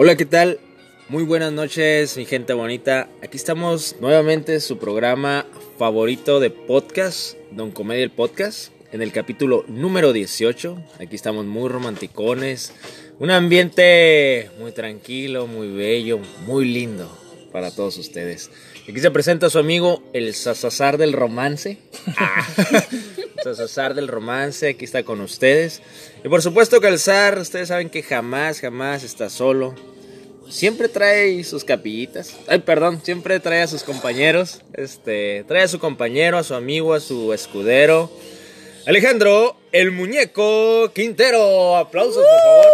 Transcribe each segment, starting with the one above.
Hola, ¿qué tal? Muy buenas noches, mi gente bonita. Aquí estamos nuevamente su programa favorito de podcast, Don Comedia el Podcast, en el capítulo número 18. Aquí estamos muy romanticones. Un ambiente muy tranquilo, muy bello, muy lindo para todos ustedes. Aquí se presenta su amigo el Sasazar del Romance. Ah, Sasazar del Romance, aquí está con ustedes. Y por supuesto que el zar, ustedes saben que jamás, jamás está solo. Siempre trae sus capillitas. Ay, perdón, siempre trae a sus compañeros. Este, trae a su compañero, a su amigo, a su escudero. Alejandro, el muñeco Quintero. Aplausos, por favor.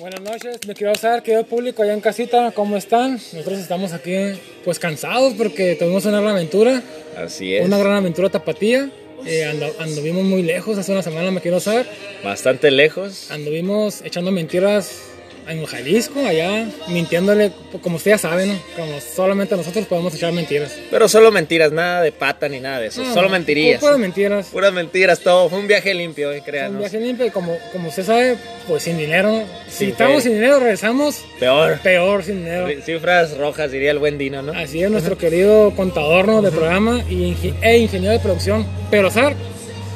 Buenas noches, me quiero saber, querido público allá en casita, ¿cómo están? Nosotros estamos aquí pues cansados porque tuvimos una gran aventura, Así es. una gran aventura tapatía. Eh, anduvimos muy lejos, hace una semana me quiero saber. Bastante lejos. Anduvimos echando mentiras en Jalisco, allá, mintiéndole, como ustedes saben, ¿no? como solamente nosotros podemos echar mentiras. Pero solo mentiras, nada de pata ni nada de eso. No, solo mentirías. Puras mentiras. Puras mentiras, todo. Fue un viaje limpio, eh, Un créanos. viaje limpio y como, como usted sabe, pues sin dinero. ¿no? Si Sin estamos fe. sin dinero, regresamos Peor. peor sin dinero. Cifras rojas, diría el buen Dino, ¿no? Así es, nuestro querido contador ¿no? de programa y e ingeniero de producción. Pero, Sar,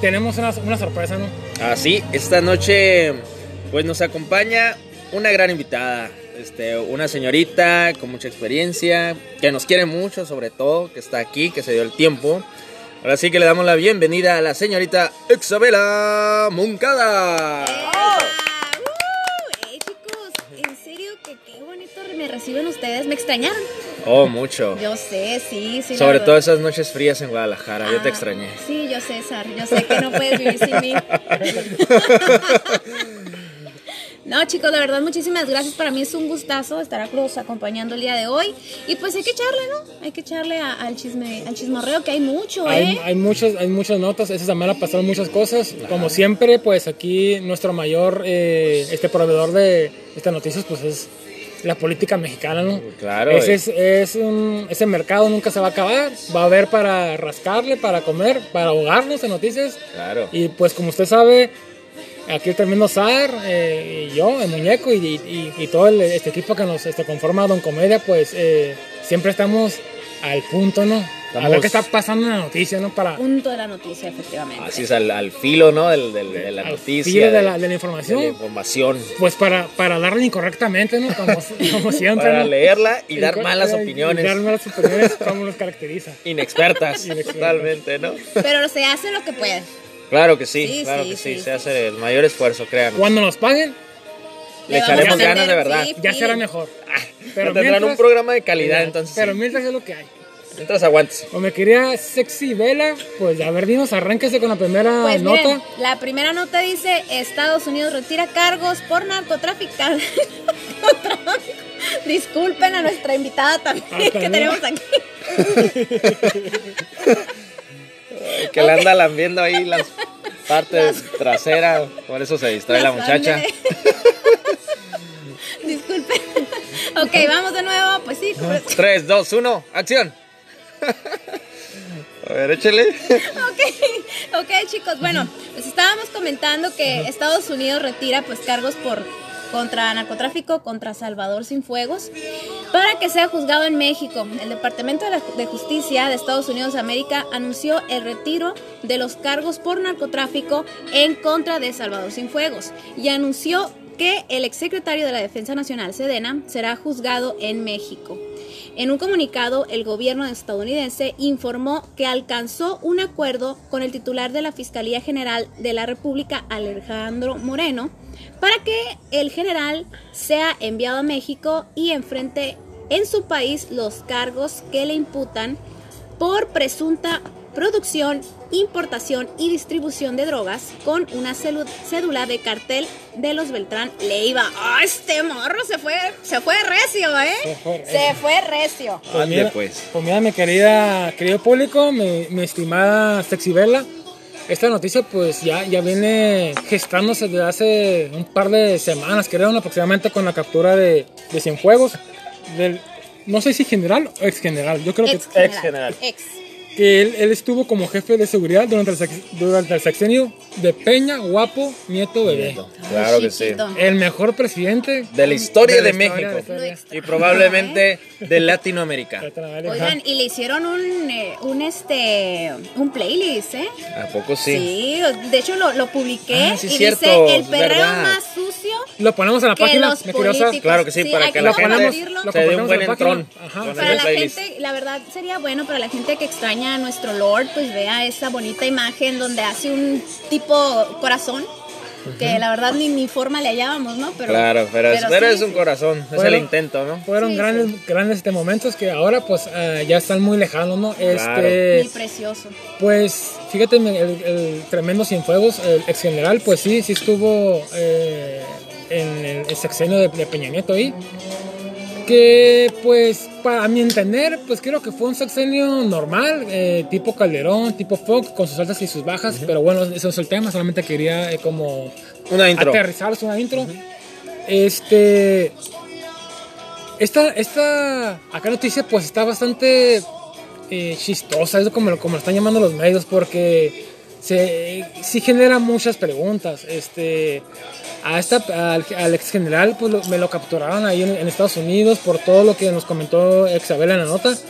tenemos una, una sorpresa, ¿no? Así, esta noche pues nos acompaña una gran invitada, este, una señorita con mucha experiencia, que nos quiere mucho sobre todo, que está aquí, que se dio el tiempo. Ahora sí que le damos la bienvenida a la señorita Isabela Moncada. ¡Ah! ¡Uh! ¡Ey, chicos! En serio, que qué bonito me reciben ustedes. ¿Me extrañaron? Oh, mucho. Yo sé, sí, sí. Sobre todo esas noches frías en Guadalajara, yo te Ah, extrañé. Sí, yo sé, Sar. Yo sé que no puedes vivir sin mí. No, chicos, de verdad, muchísimas gracias. Para mí es un gustazo estar a Cruz acompañando el día de hoy. Y pues hay que echarle, ¿no? Hay que echarle a- al chisme, al chismorreo, que hay mucho, Hay, ¿eh? hay, muchas, hay muchas notas, esa semana pasaron muchas cosas. Como siempre, pues aquí nuestro mayor eh, este proveedor de estas noticias, pues es la política mexicana, ¿no? Claro, Ese, eh. es, es un- ese mercado nunca se va a acabar. Va a haber para rascarle, para comer, para ahogarnos en noticias. Claro. Y pues como usted sabe, aquí el tremendo Zar, eh, y yo, el muñeco, y, y- y todo el- este equipo que nos este, conforma Don Comedia, pues eh, siempre estamos al punto, ¿no? A ver qué está pasando en la noticia, ¿no? Para Punto de la noticia, efectivamente. Así es, al, al filo, ¿no? Del, del- de la al noticia. filo de de- la, de la información. de la información. Pues para, para darle incorrectamente, ¿no? Como, como siempre. Para ¿no? leerla y dar malas y- y opiniones. dar malas opiniones, como nos caracteriza. Inexpertas, Inexpertas. totalmente, ¿no? Pero se hace lo que puede. Claro que sí, Sí, claro sí, que sí, sí, se hace el mayor esfuerzo, créanme. Cuando nos paguen, Le echaremos ganas de verdad. sí, ya será mejor. Pero tendrán un programa de calidad, entonces. Pero sí. mientras es lo que hay. Mientras aguantes. O me quería sexy vela, pues a ver, dinos, arránquese con la primera Pues nota. miren, la primera nota dice Estados Unidos retira cargos por narcotráfico. Disculpen a nuestra invitada también Ah, que tenemos aquí. Que le anda lambiendo ahí las partes traseras. Por eso se distrae la muchacha. Disculpen. Ok, vamos de nuevo. Pues sí. como- 3, 2, 1, acción. A ver, échale. Ok, ok chicos, bueno, pues estábamos comentando que Estados Unidos retira pues cargos por contra narcotráfico contra Salvador Sinfuegos para que sea juzgado en México. El Departamento de, Justicia de Estados Unidos de América anunció el retiro de los cargos por narcotráfico en contra de Salvador Sinfuegos y anunció que el exsecretario de la Defensa Nacional, Sedena, será juzgado en México. En un comunicado, el gobierno estadounidense informó que alcanzó un acuerdo con el titular de la Fiscalía General de la República, Alejandro Moreno, para que el general sea enviado a México y enfrente en su país los cargos que le imputan por presunta producción, importación y distribución de drogas con una cédula de cartel de los Beltrán Leiva. ¡Ah, este morro se fue, se fue recio, Se eh! fue recio. Se fue recio. Pues mira, pues. pues mira, mi querida, querido público, mi, mi estimada Sexy Vela, esta noticia pues ya, ya viene gestándose desde hace un par de semanas, creo, ¿no? aproximadamente con la captura de, de Cienfuegos, del, no sé si general o ex general, yo creo que Ex Ex general. general. Ex. Que él, él estuvo como jefe de seguridad durante el, durante el sexenio de Peña, Guapo, Nieto, Bebé. Claro que sí. El mejor presidente De la historia de, la historia, México. de la historia. Y probablemente de Latinoamérica. Oigan, y le hicieron un, eh, un este un playlist, ¿eh? ¿A poco sí? Sí, de hecho lo, lo publiqué Ah, sí, y cierto, dice el perreo verdad. más sucio Lo ponemos en la que página, los políticos. Claro que sí, para que la gente se dé un buen entrón. Para la playlist. gente, la verdad sería bueno para la gente que extraña nuestro Lord, pues vea esa bonita imagen donde hace un tipo corazón, que la verdad ni, ni forma le hallábamos, ¿no? Pero, Claro, pero, es- pero sí, es un sí. corazón, es Bueno. el intento, ¿no? Fueron Sí, grandes, grandes este, momentos que ahora pues eh, ya están muy lejanos, ¿no? Claro. Este, Muy precioso. Pues fíjate, el, el tremendo Cienfuegos, el ex general, pues sí, sí estuvo eh, en el, sexenio de, de Peña Nieto ahí. Que pues para mi entender, pues creo que fue un sexenio normal, eh, tipo Calderón, tipo Fox, con sus altas y sus bajas, pero bueno, eso es el tema, solamente quería eh, como Una intro. aterrizarlos una intro. Este. Esta, esta acá noticia pues está bastante eh, chistosa, es como, como lo están llamando los medios, porque se, sí genera muchas preguntas. Este, a esta, al, al ex general pues lo- me lo capturaron ahí en, en Estados Unidos por todo lo que nos comentó Isabel en la nota. Sí.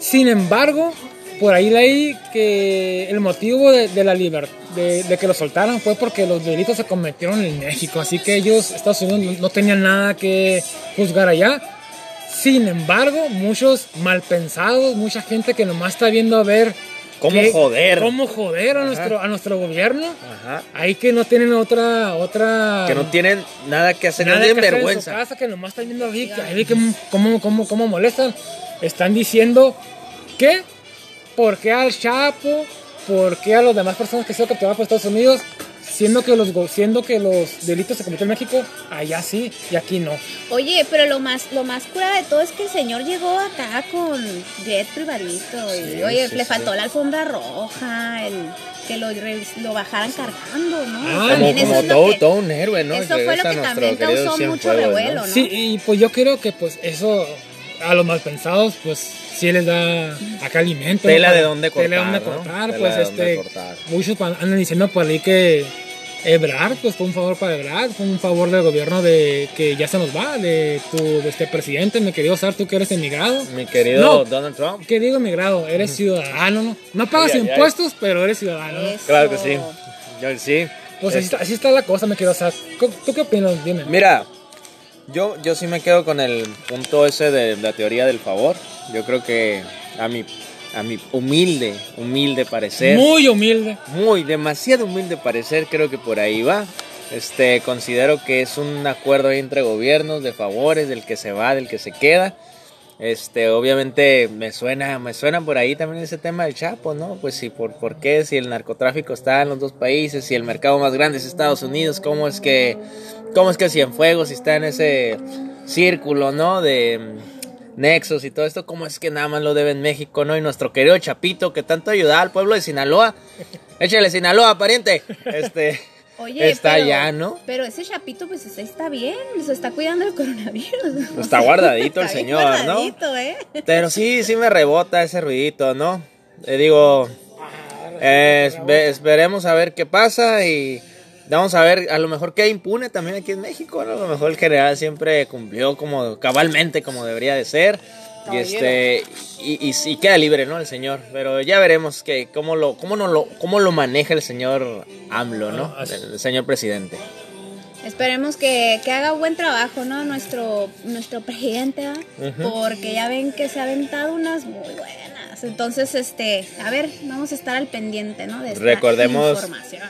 Sin embargo, por ahí leí que el motivo de, de la libertad, de, de que lo soltaran fue porque los delitos se cometieron en México, así que ellos, Estados Unidos, no, no tenían nada que juzgar allá. Sin embargo, muchos malpensados, mucha gente que nomás está viendo a ver ¿Cómo qué- joder? cómo joder a nuestro, a nuestro gobierno, Ajá. ahí que no tienen otra, otra Que no tienen nada que hacer, no nada tienen que hacer en su vergüenza. casa, que nomás están viendo ahí, ahí que cómo, cómo, cómo molestan. Están diciendo que, ¿por qué al Chapo? ¿Por qué a las demás personas que se han capturado por Estados Unidos? Siendo que, los, siendo que los delitos se cometen en México, allá sí y aquí no. Oye, pero lo más, lo más cura de todo es que el señor llegó acá con jet privadito. Y, oye, sí, le sí. faltó la alfombra roja, el que lo, lo bajaran cargando, ¿no? Ah, Como, todo, que- todo un héroe, ¿no? Eso fue lo que también causó mucho Cienfuegos, ¿no? revuelo, ¿no? Sí, y pues yo creo que pues eso a los malpensados pues sí les da acá alimento. Tela de dónde Tela de cortar, dónde cortar, Tela pues de dónde este, cortar. muchos andan diciendo por ahí que Ebrard, pues fue un favor para Ebrard, fue un favor del gobierno de que ya se nos va, de tu de este presidente, mi querido Sar, tú que eres emigrado. Mi querido No. Donald Trump. ¿Qué digo emigrado? Eres ciudadano, ¿no? No pagas Ay, ay, ay. impuestos, pero eres ciudadano. ¿no? Eso. Claro que sí. Yo sí. Pues así está, así está la cosa, mi querido Sar. ¿Tú tú qué opinas? Dime. Mira, yo, yo sí me quedo con el punto ese de la teoría del favor. Yo creo que a mi, a mi humilde, humilde parecer, muy, Muy humilde. demasiado humilde parecer, creo que por ahí va. Este, considero que es un acuerdo entre gobiernos de favores, del que se va, del que se queda. Este, obviamente me suena, me suena por ahí también ese tema del Chapo, ¿no? Pues sí, por, por qué, si el narcotráfico está en los dos países, si el mercado más grande es Estados Unidos, cómo es que, cómo es que Cienfuegos está en ese círculo, ¿no? De mm, nexos y todo esto, cómo es que nada más lo debe en México, ¿no? Y nuestro querido Chapito, que tanto ayuda al pueblo de Sinaloa, échale Sinaloa, pariente, este, Oye, está pero, allá, ¿no? Pero ese chapito, pues está bien, se está cuidando del coronavirus. Está guardadito el Está señor, ¿no? guardadito, ¿eh? Pero sí, sí me rebota ese ruidito, ¿no? Le digo, eh, espe- esperemos a ver qué pasa y vamos a ver, a lo mejor queda impune también aquí en México, ¿no? A lo mejor el general siempre cumplió como cabalmente como debería de ser. Y este y, y, y queda libre, ¿no? El señor. Pero ya veremos que cómo lo, cómo no lo, cómo lo maneja el señor AMLO, ¿no? El, el señor presidente. Esperemos que, que haga buen trabajo, ¿no? Nuestro, nuestro presidente. Porque ya ven que se ha aventado unas muy buenas. Entonces, este, a ver, vamos a estar al pendiente, ¿no? De esta Recordemos- información.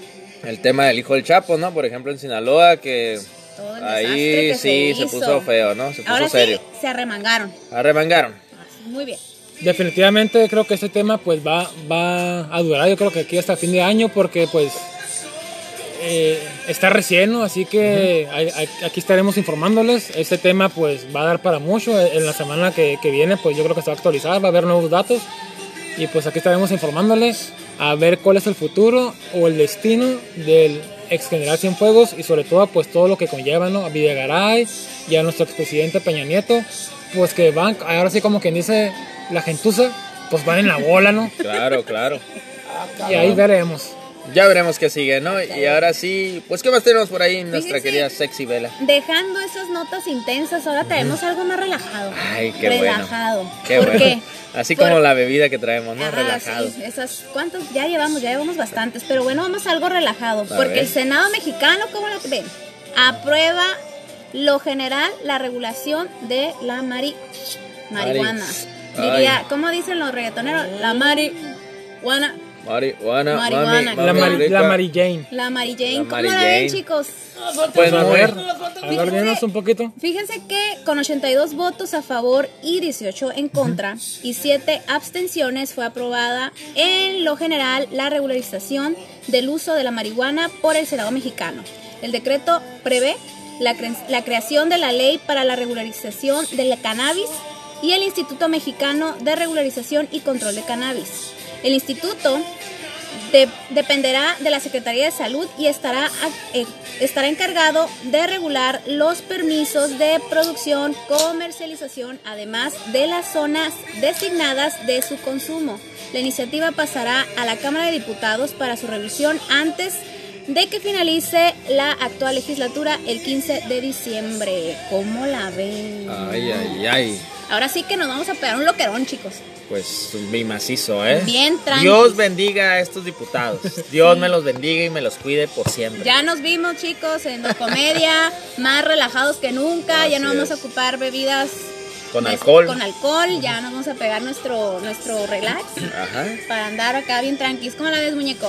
El tema del hijo del Chapo, ¿no? Por ejemplo, en Sinaloa, que Todo el desastre ahí que sí se, hizo. puso feo, ¿no? Se puso Ahora serio. sí, se arremangaron. Arremangaron. Así, Muy bien. Definitivamente creo que este tema pues va, va a durar yo creo que aquí hasta fin de año porque pues eh, está recién, ¿no? así que aquí estaremos informándoles. Este tema pues va a dar para mucho. En la semana que, que viene pues yo creo que se va a actualizar, va a haber nuevos datos y pues aquí estaremos informándoles a ver cuál es el futuro o el destino del ex general Cienfuegos y sobre todo pues todo lo que conlleva ¿no? a Videgaray y a nuestro expresidente Peña Nieto pues que van ahora sí como quien dice la gentuza pues van en la bola, ¿no? Claro, claro. Y ahí veremos. Ya veremos qué sigue, ¿no? Y ahora sí, pues ¿qué más tenemos por ahí, nuestra querida Sexy Vela? Dejando esas notas intensas, ahora tenemos algo más relajado. Ay, qué bueno. relajado. Qué ¿Por bueno. qué? Así Por- como la bebida que traemos, ¿no? Ah, Relajado. sí, esas, ¿cuántos? Ya llevamos, ya llevamos bastantes, pero bueno, vamos a algo relajado, A porque ver. el Senado mexicano, ¿cómo lo ven? Aprueba lo general la regulación de la mari marihuana. Mari- Diría. ¿cómo dicen los reggaetoneros? La marihuana, Marihuana, Marihuana. mami, La, Mari, la Mary Jane. la Mary Jane, La ¿cómo la Jane. ven, chicos? Pues a ver, a ver, dinos un poquito. Fíjense que con 82 votos a favor y 18 en contra y 7 abstenciones fue aprobada en lo general la regularización del uso de la marihuana por el Senado mexicano. El decreto prevé la, cre- la creación de la ley para la regularización del cannabis y el Instituto Mexicano de Regularización y Control de Cannabis. El instituto de- dependerá de la Secretaría de Salud y estará, eh, estará encargado de regular los permisos de producción, comercialización, además de las zonas designadas de su consumo. La iniciativa pasará a la Cámara de Diputados para su revisión antes de que finalice la actual legislatura el 15 de diciembre. ¿Cómo la ven? Ay, ay, ay. Ahora sí que nos vamos a pegar un loquerón, chicos. Pues mi macizo, ¿eh? Bien tranqui. Dios bendiga a estos diputados. Dios me los bendiga y me los cuide por siempre. Ya nos vimos, chicos, en la comedia, más relajados que nunca. ya no vamos a ocupar bebidas Con des- alcohol. Con alcohol, ya nos vamos a pegar nuestro, nuestro relax Ajá. para andar acá bien tranquilos. ¿Cómo la ves, muñeco?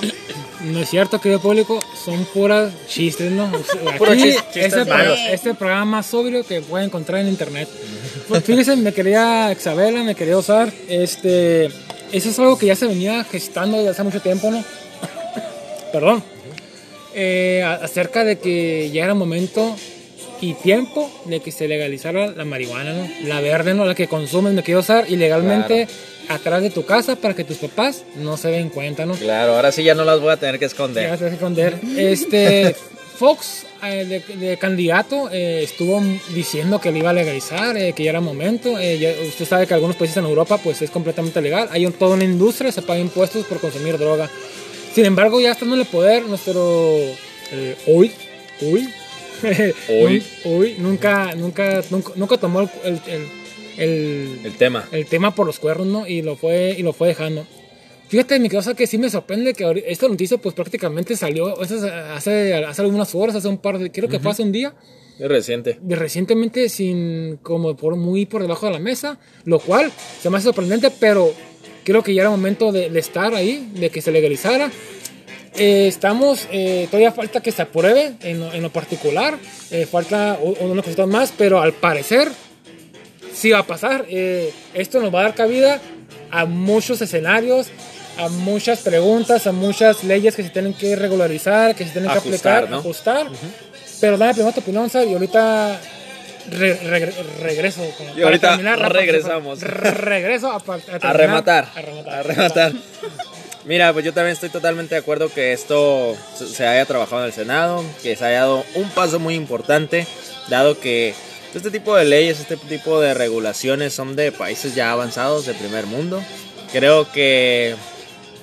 No es cierto, querido público, son puras chistes, ¿no? Puros chistes este, malos. este programa más sobrio que pueden encontrar en internet. Pues fíjense, me quería Isabela, me quería usar. Este, eso es algo que ya se venía gestando desde hace mucho tiempo, ¿no? Perdón. Eh, acerca de que ya era momento y tiempo de que se legalizara la marihuana, ¿no? La verde, ¿no? La que consumes, me quiero usar ilegalmente atrás de tu casa para que tus papás no se den cuenta, ¿no? Claro, ahora sí ya no las voy a tener que Ya esconder. se hace esconder. Este, Fox, eh, de, de candidato, eh, estuvo diciendo que lo iba a legalizar, eh, que ya era momento. Eh, ya- usted sabe que algunos países en Europa pues es completamente legal. Hay un- toda una industria, se paga impuestos por consumir droga. Sin embargo, ya estando en el poder, nuestro eh, hoy, hoy, Hoy. hoy, nunca, nunca, nunca, nunca tomó el, el, el- el- tema. el tema por los cuernos, ¿no? Y lo fue, y lo fue dejando. Fíjate, mi cosa que sí me sorprende que esta noticia pues prácticamente salió hace, hace, algunas horas, hace un par de, creo que fue hace un día, Es reciente. de recientemente sin, como por muy por debajo de la mesa, lo cual se me hace sorprendente, pero creo que ya era momento de, de estar ahí, de que se legalizara. Eh, estamos, eh, todavía falta que se apruebe en, lo- en lo particular, eh, falta u- unas cositas más, pero al parecer sí va a pasar. Esto nos va a dar cabida a muchos escenarios, a muchas preguntas, a muchas leyes que se tienen que regularizar, que se tienen que Ajustar, aplicar, ¿no? ajustar. Pero dame primero tu opinión, y ahorita re- re- regreso. como para ahorita terminar regresamos. regreso a, pa- a terminar- A rematar. A rematar. A rematar. Mira, pues yo también estoy totalmente de acuerdo que esto se- haya trabajado en el Senado, que se haya dado un paso muy importante, dado que este tipo de leyes, este tipo de regulaciones son de países ya avanzados, de primer mundo. Creo que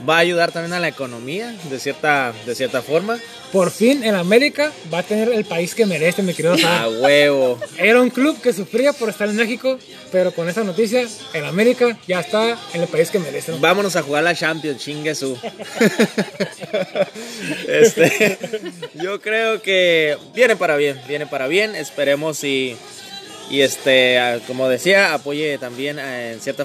va a ayudar también a la economía, de cierta, de cierta forma. Por fin en América va a tener el país que merece, mi querido A huevo. Era un club que sufría por estar en México, pero con esa noticia, en América ya está en el país que merece. ¿no? Vámonos a jugar la Champions, chingue su. este, yo creo que viene para bien, viene para bien. Esperemos y, y este, a- como decía, apoye también eh, en cierta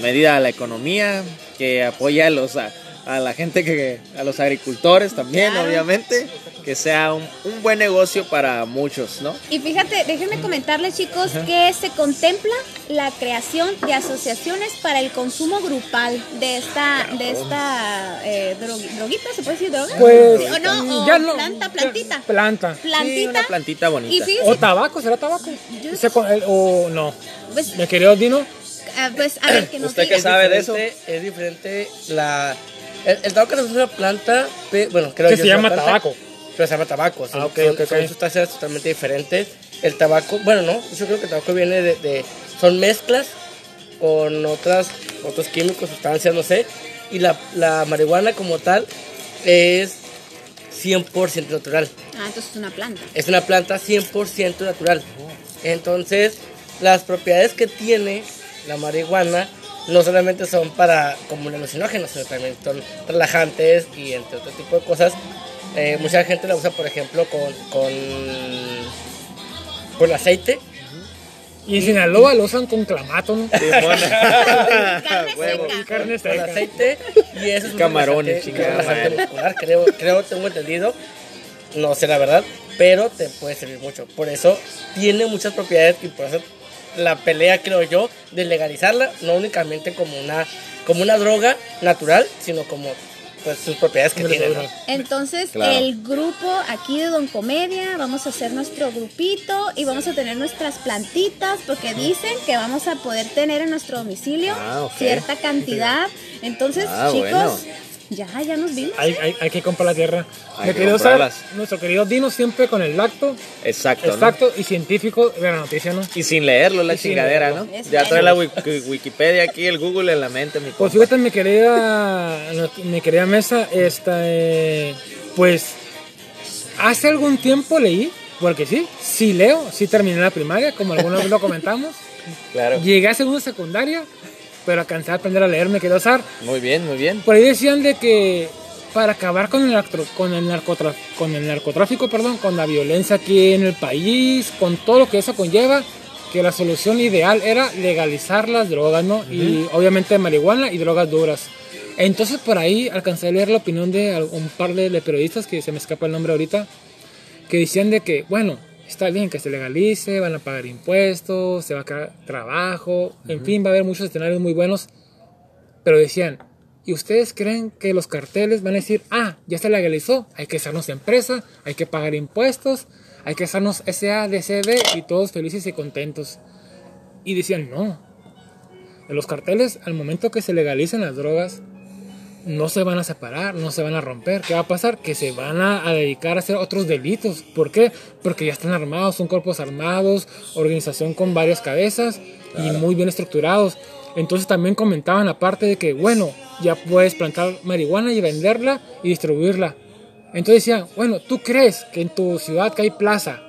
medida a la economía, que apoye a los a, a la gente que a los agricultores también, Claro. obviamente, que sea un, un buen negocio para muchos, ¿no? Y fíjate, déjenme comentarles chicos que se contempla la creación de asociaciones para el consumo grupal de esta, de esta eh, drogui- droguita, ¿se puede decir droga? Pues o no, o ya no- planta, plantita. Planta. Sí, Plantita. una plantita y bonita. fíjense, O tabaco, ¿será tabaco? Yo- Ese con- el- o no. pues, Mi querido Dino, ah, pues, a ver, que nos ¿Usted qué sabe de eso? Es diferente la... El, el tabaco no es una planta, pe- bueno, creo que yo se llama planta, tabaco. Pero se llama tabaco. Son, Ah, ok, son- ok, ok. son sustancias totalmente diferentes. El tabaco, bueno, no, yo creo que el tabaco viene de... de- son mezclas con otras, otros químicos, sustancias, no sé. Y la, la marihuana como tal es 100% natural. Ah, entonces es una planta. Es una planta 100% natural. Entonces, las propiedades que tiene la marihuana no solamente son para como alucinógenos, sino también son relajantes y entre otro tipo de cosas. Eh, mucha gente la usa, por ejemplo, con, con, con aceite. Y en Sinaloa lo usan con clamato, ¿no? Carne Huevo. seca. Carne con seca. aceite y eso es un Camarones, madre. muscular, creo, creo, tengo entendido, no sé la verdad, pero te puede servir mucho. Por eso tiene muchas propiedades y por eso la pelea, creo yo, de legalizarla, no únicamente como una, como una droga natural, sino como pues, sus propiedades que tiene. ¿no? Entonces, Claro. el grupo aquí de Don Comedia, vamos a hacer nuestro grupito y vamos a tener nuestras plantitas porque dicen que vamos a poder tener en nuestro domicilio Ah, cierta cantidad. Entonces, Ah, chicos, bueno. Ya, ya nos vimos. Hay, hay, hay que comprar la tierra. Hay que comprarlas. nuestro querido Dino siempre con el lacto Exacto. ¿no? exacto y científico de la noticia, ¿no? Y sin leerlo, la Y chingadera, leerlo. ¿no? Es Ya trae la wiki- Wikipedia aquí, el Google en la mente, mi Pues fíjate, mi querida, mi querida mesa, esta, eh, pues hace algún tiempo leí, porque sí, sí leo, sí terminé la primaria, como alguna vez lo comentamos. Claro. Llegué a segunda secundaria, pero alcancé a aprender a leer, me quedé usar. Muy bien, muy bien. Por ahí decían de que para acabar con el, actro- con el, narcotra- con el narcotráfico, perdón, con la violencia aquí en el país, con todo lo que eso conlleva, que la solución ideal era legalizar las drogas, ¿no? Y obviamente marihuana y drogas duras. Entonces por ahí alcancé a leer la opinión de un par de, de periodistas, que se me escapa el nombre ahorita, que decían de que, bueno, está bien que se legalice, van a pagar impuestos, se va a crear trabajo, en fin, va a haber muchos escenarios muy buenos, pero decían, ¿y ustedes creen que los carteles van a decir, ah, ya se legalizó, hay que hacernos empresa, hay que pagar impuestos, hay que hacernos SADCB y todos felices y contentos? Y decían, no. Los carteles, al momento que se legalicen las drogas, no se van a separar, no se van a romper. ¿Qué va a pasar? Que se van a, a dedicar a hacer otros delitos. ¿Por qué? Porque ya están armados, son cuerpos armados, organización con varias cabezas y muy bien estructurados. Entonces también comentaban aparte de que, bueno, ya puedes plantar marihuana y venderla y distribuirla. Entonces decían, bueno, ¿tú crees que en tu ciudad que hay plaza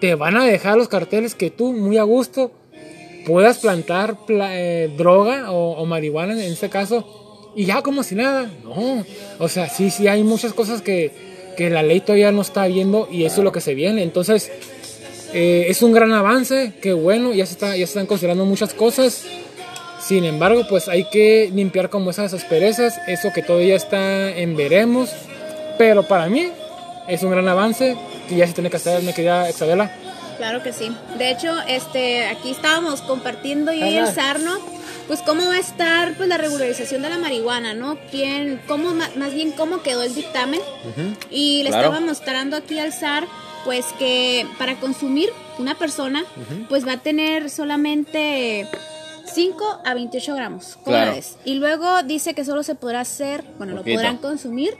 te van a dejar los carteles que tú muy a gusto puedas plantar pla- eh, droga o, o marihuana en este caso y ya como si nada. No, o sea, sí, sí hay muchas cosas que, que la ley todavía no está viendo y eso es lo que se viene. Entonces, eh, es un gran avance, que bueno, ya se, está, ya están considerando muchas cosas. Sin embargo, pues hay que limpiar como esas asperezas, eso que todavía está en veremos. Pero para mí es un gran avance que ya se tiene que hacer, mi querida Isabela. Claro que sí. De hecho, este, aquí estábamos compartiendo yo y el. Sarno, pues cómo va a estar pues la regularización de la marihuana, ¿no? ¿Quién, cómo, más bien cómo quedó el dictamen? Y le claro. estaba mostrando aquí al SAR, pues que para consumir una persona, pues va a tener solamente 5 a 28 gramos. ¿Cómo Claro. la ves? Y luego dice que solo se podrá hacer, bueno, lo podrán consumir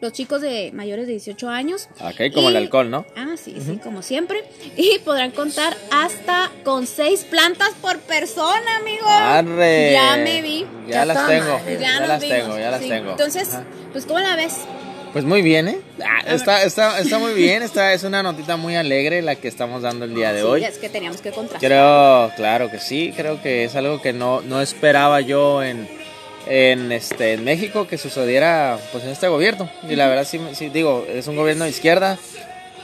los chicos de mayores de 18 años. Ok, como el alcohol, ¿no? Ah, sí, sí, como siempre. Y podrán contar hasta con seis plantas por persona, amigo. Arre. Ya me vi. Ya las tengo. Ya, Ya las vimos, tengo, ya las sí. tengo. Entonces, Ajá. pues, ¿cómo la ves? Pues muy bien, ¿eh? Ah, está, está, está muy bien, esta es una notita muy alegre la que estamos dando el día de Sí, hoy. es que teníamos que contrastar. Creo, claro que sí, creo que es algo que no, no esperaba yo en, en, este, en México que sucediera pues en este gobierno. Y la verdad sí, sí digo, es un gobierno de izquierda,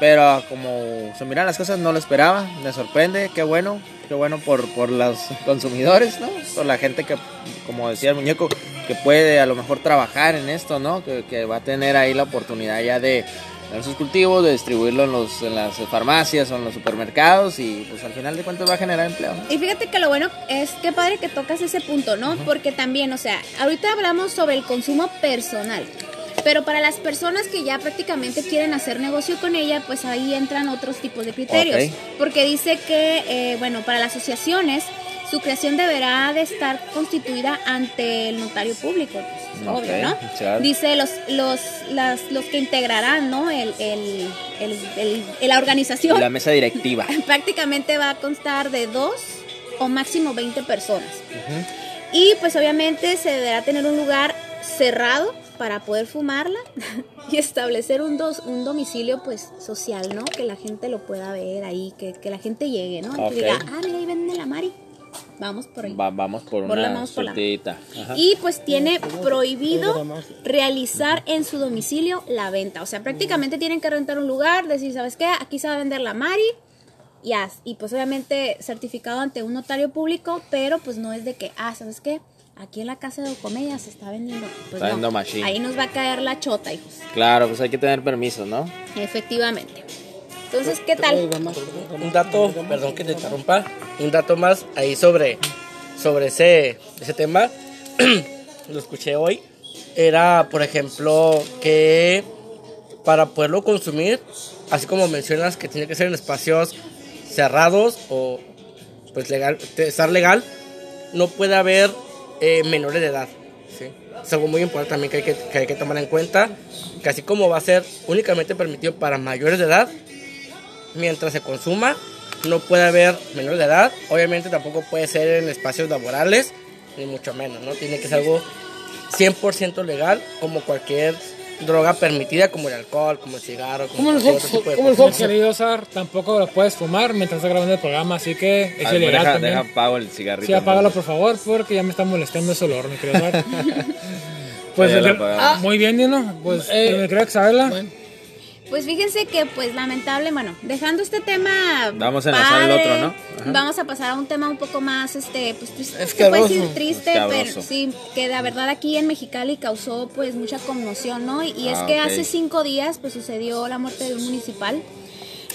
pero como se miran las cosas no lo esperaba, me sorprende, qué bueno, qué bueno por, por los consumidores, ¿no? Por la gente que, como decía el muñeco, que puede a lo mejor trabajar en esto, ¿no? Que, que va a tener ahí la oportunidad ya de tener sus cultivos, de distribuirlo en, los, en las farmacias o en los supermercados y pues al final de cuentas va a generar empleo, ¿no? Y fíjate que lo bueno es que padre que tocas ese punto, ¿no? Porque también, o sea, ahorita hablamos sobre el consumo personal. Pero para las personas que ya prácticamente quieren hacer negocio con ella, pues ahí entran otros tipos de criterios. Porque dice que, eh, bueno, para las asociaciones, su creación deberá de estar constituida ante el notario público. pues, obvio, ¿no? claro. Dice los, los, las, los que integrarán, ¿no? El, el, el- el- la organización La mesa directiva. prácticamente va a constar de dos o máximo 20 personas. Y pues obviamente se deberá tener un lugar cerrado para poder fumarla y establecer un, dos, un domicilio pues social, ¿no? Que la gente lo pueda ver ahí, que, que la gente llegue, ¿no? Y diga, ah, mira, ahí vende la Mari. Vamos por ahí. Va- vamos por una vamos por la-. Y pues tiene prohibido realizar en su domicilio la venta. O sea, prácticamente tienen que rentar un lugar, decir, ¿sabes qué? Aquí se va a vender la Mari. Y, haz- y pues obviamente certificado ante un notario público, pero pues no es de que, ah, ¿sabes qué? Aquí en la casa de comedia se está vendiendo. Pues Está no, vendiendo machine. Ahí nos va a caer la chota, hijos. Claro, pues hay que tener permiso, ¿no? Efectivamente. Entonces, ¿qué tal? Un dato, perdón que te interrumpa, un dato más ahí sobre, sobre ese, tema, lo escuché hoy, era, por ejemplo, que para poderlo consumir, así como mencionas que tiene que ser en espacios cerrados o pues legal, estar legal, no puede haber eh, menores de edad. ¿sí? Es algo muy importante también que hay que, que hay que tomar en cuenta, que así como va a ser únicamente permitido para mayores de edad, mientras se consuma, no puede haber menor de edad. Obviamente tampoco puede ser en espacios laborales, ni mucho menos, ¿no? Tiene que ser algo 100% legal, como cualquier droga permitida, como el alcohol, como el cigarro, como, el otro querido Sar, tampoco lo puedes fumar mientras estás grabando el programa, así que es Ah, ilegal deja, también. deja apago el cigarrito. Sí, apágalo entonces. por favor, porque ya me está molestando ese olor, mi querido Sar. pues, muy bien, Dino. Pues, Eh, me creo que saberla. Pues fíjense que, pues lamentable, bueno, dejando este tema. Vamos a enlazar el padre, otro, ¿no? Ajá. Vamos a pasar a un tema un poco más, este, pues triste. Es puede decir triste, pero sí, que la verdad aquí en Mexicali causó, pues, mucha conmoción, ¿no? Y, y es Ah, que hace cinco días, pues, sucedió la muerte de un municipal.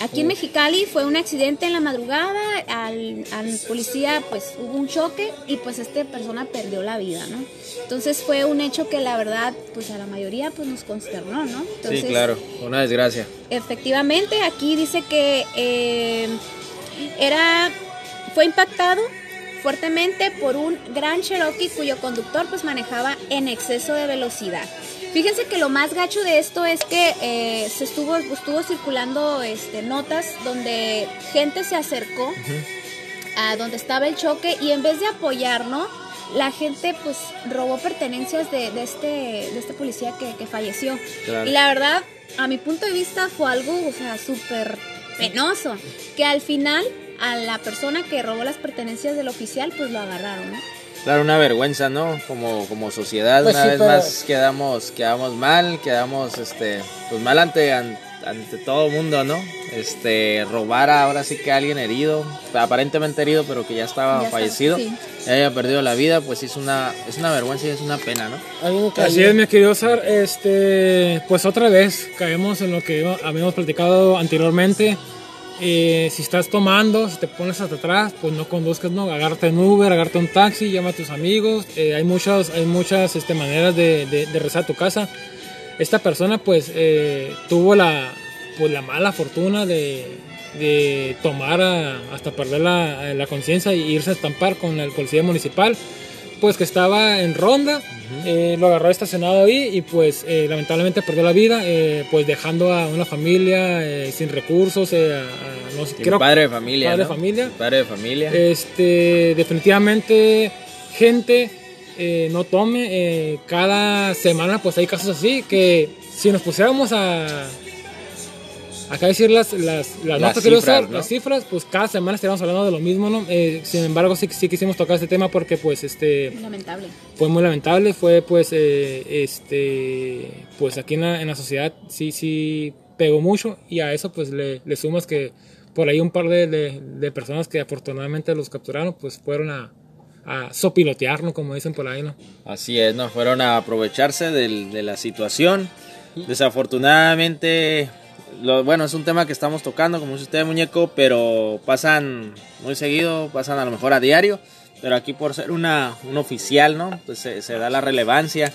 Aquí en Mexicali fue un accidente en la madrugada, al, al policía pues hubo un choque y pues esta persona perdió la vida, ¿no? Entonces fue un hecho que la verdad pues a la mayoría pues nos consternó, ¿no? Sí, claro, una desgracia. Efectivamente, aquí dice que eh, era fue impactado fuertemente por un gran Cherokee cuyo conductor pues manejaba en exceso de velocidad. Fíjense que lo más gacho de esto es que eh, se estuvo estuvo circulando este notas donde gente se acercó a donde estaba el choque y en vez de apoyar, ¿no? La gente pues robó pertenencias de, de este, de este policía que, que falleció. Claro. Y la verdad, a mi punto de vista fue algo, o sea, súper penoso. Que al final a la persona que robó las pertenencias del oficial pues lo agarraron, ¿no? Claro, una vergüenza, ¿no? Como, como sociedad, Pues una sí, vez pero- más quedamos, quedamos mal, quedamos este, pues mal ante, an- ante todo el mundo, ¿no? Este, robar a ahora sí que a alguien herido, aparentemente herido, pero que ya estaba Ya fallecido, sí. ya haya perdido la vida, pues sí es una, es una vergüenza y es una pena, ¿no? Así es, mi querido Sar. Este, pues otra vez caemos en lo que habíamos platicado anteriormente. Eh, si estás tomando, si te pones hasta atrás, pues no conduzcas, no, agárrate un Uber, agárrate un taxi, llama a tus amigos. Eh, hay muchas, hay muchas este, maneras de, de, de regresar a tu casa. Esta persona, pues, eh, tuvo la, pues, la mala fortuna de, de tomar a- hasta perder la, la conciencia y irse a estampar con el policía municipal pues que estaba en ronda, eh, lo agarró estacionado ahí y pues eh, lamentablemente perdió la vida, eh, pues dejando a una familia sin recursos, a- creo- padre de familia, padre de familia. Padre de familia. Este, definitivamente, gente, eh, no tome. eh, cada semana, pues hay casos así que si nos pusiéramos a. Acá decir las, las, las, Las notas que usar, ¿no? las cifras, pues cada semana estaríamos hablando de lo mismo, ¿no? Eh, sin embargo, sí, sí quisimos tocar este tema porque, pues, este, Lamentable. fue muy lamentable, fue pues eh, este pues aquí en la, en la sociedad sí sí pegó mucho y a eso pues le, le sumas que por ahí un par de, de- personas que afortunadamente los capturaron pues fueron a, a sopilotearlo como dicen por ahí, ¿no? Así es, ¿no? Fueron a aprovecharse del- de la situación. Desafortunadamente, lo, bueno, es un tema que estamos tocando, como dice usted, muñeco, pero pasan muy seguido, pasan a lo mejor a diario. Pero aquí por ser una, un oficial, ¿no? Pues se, da la relevancia.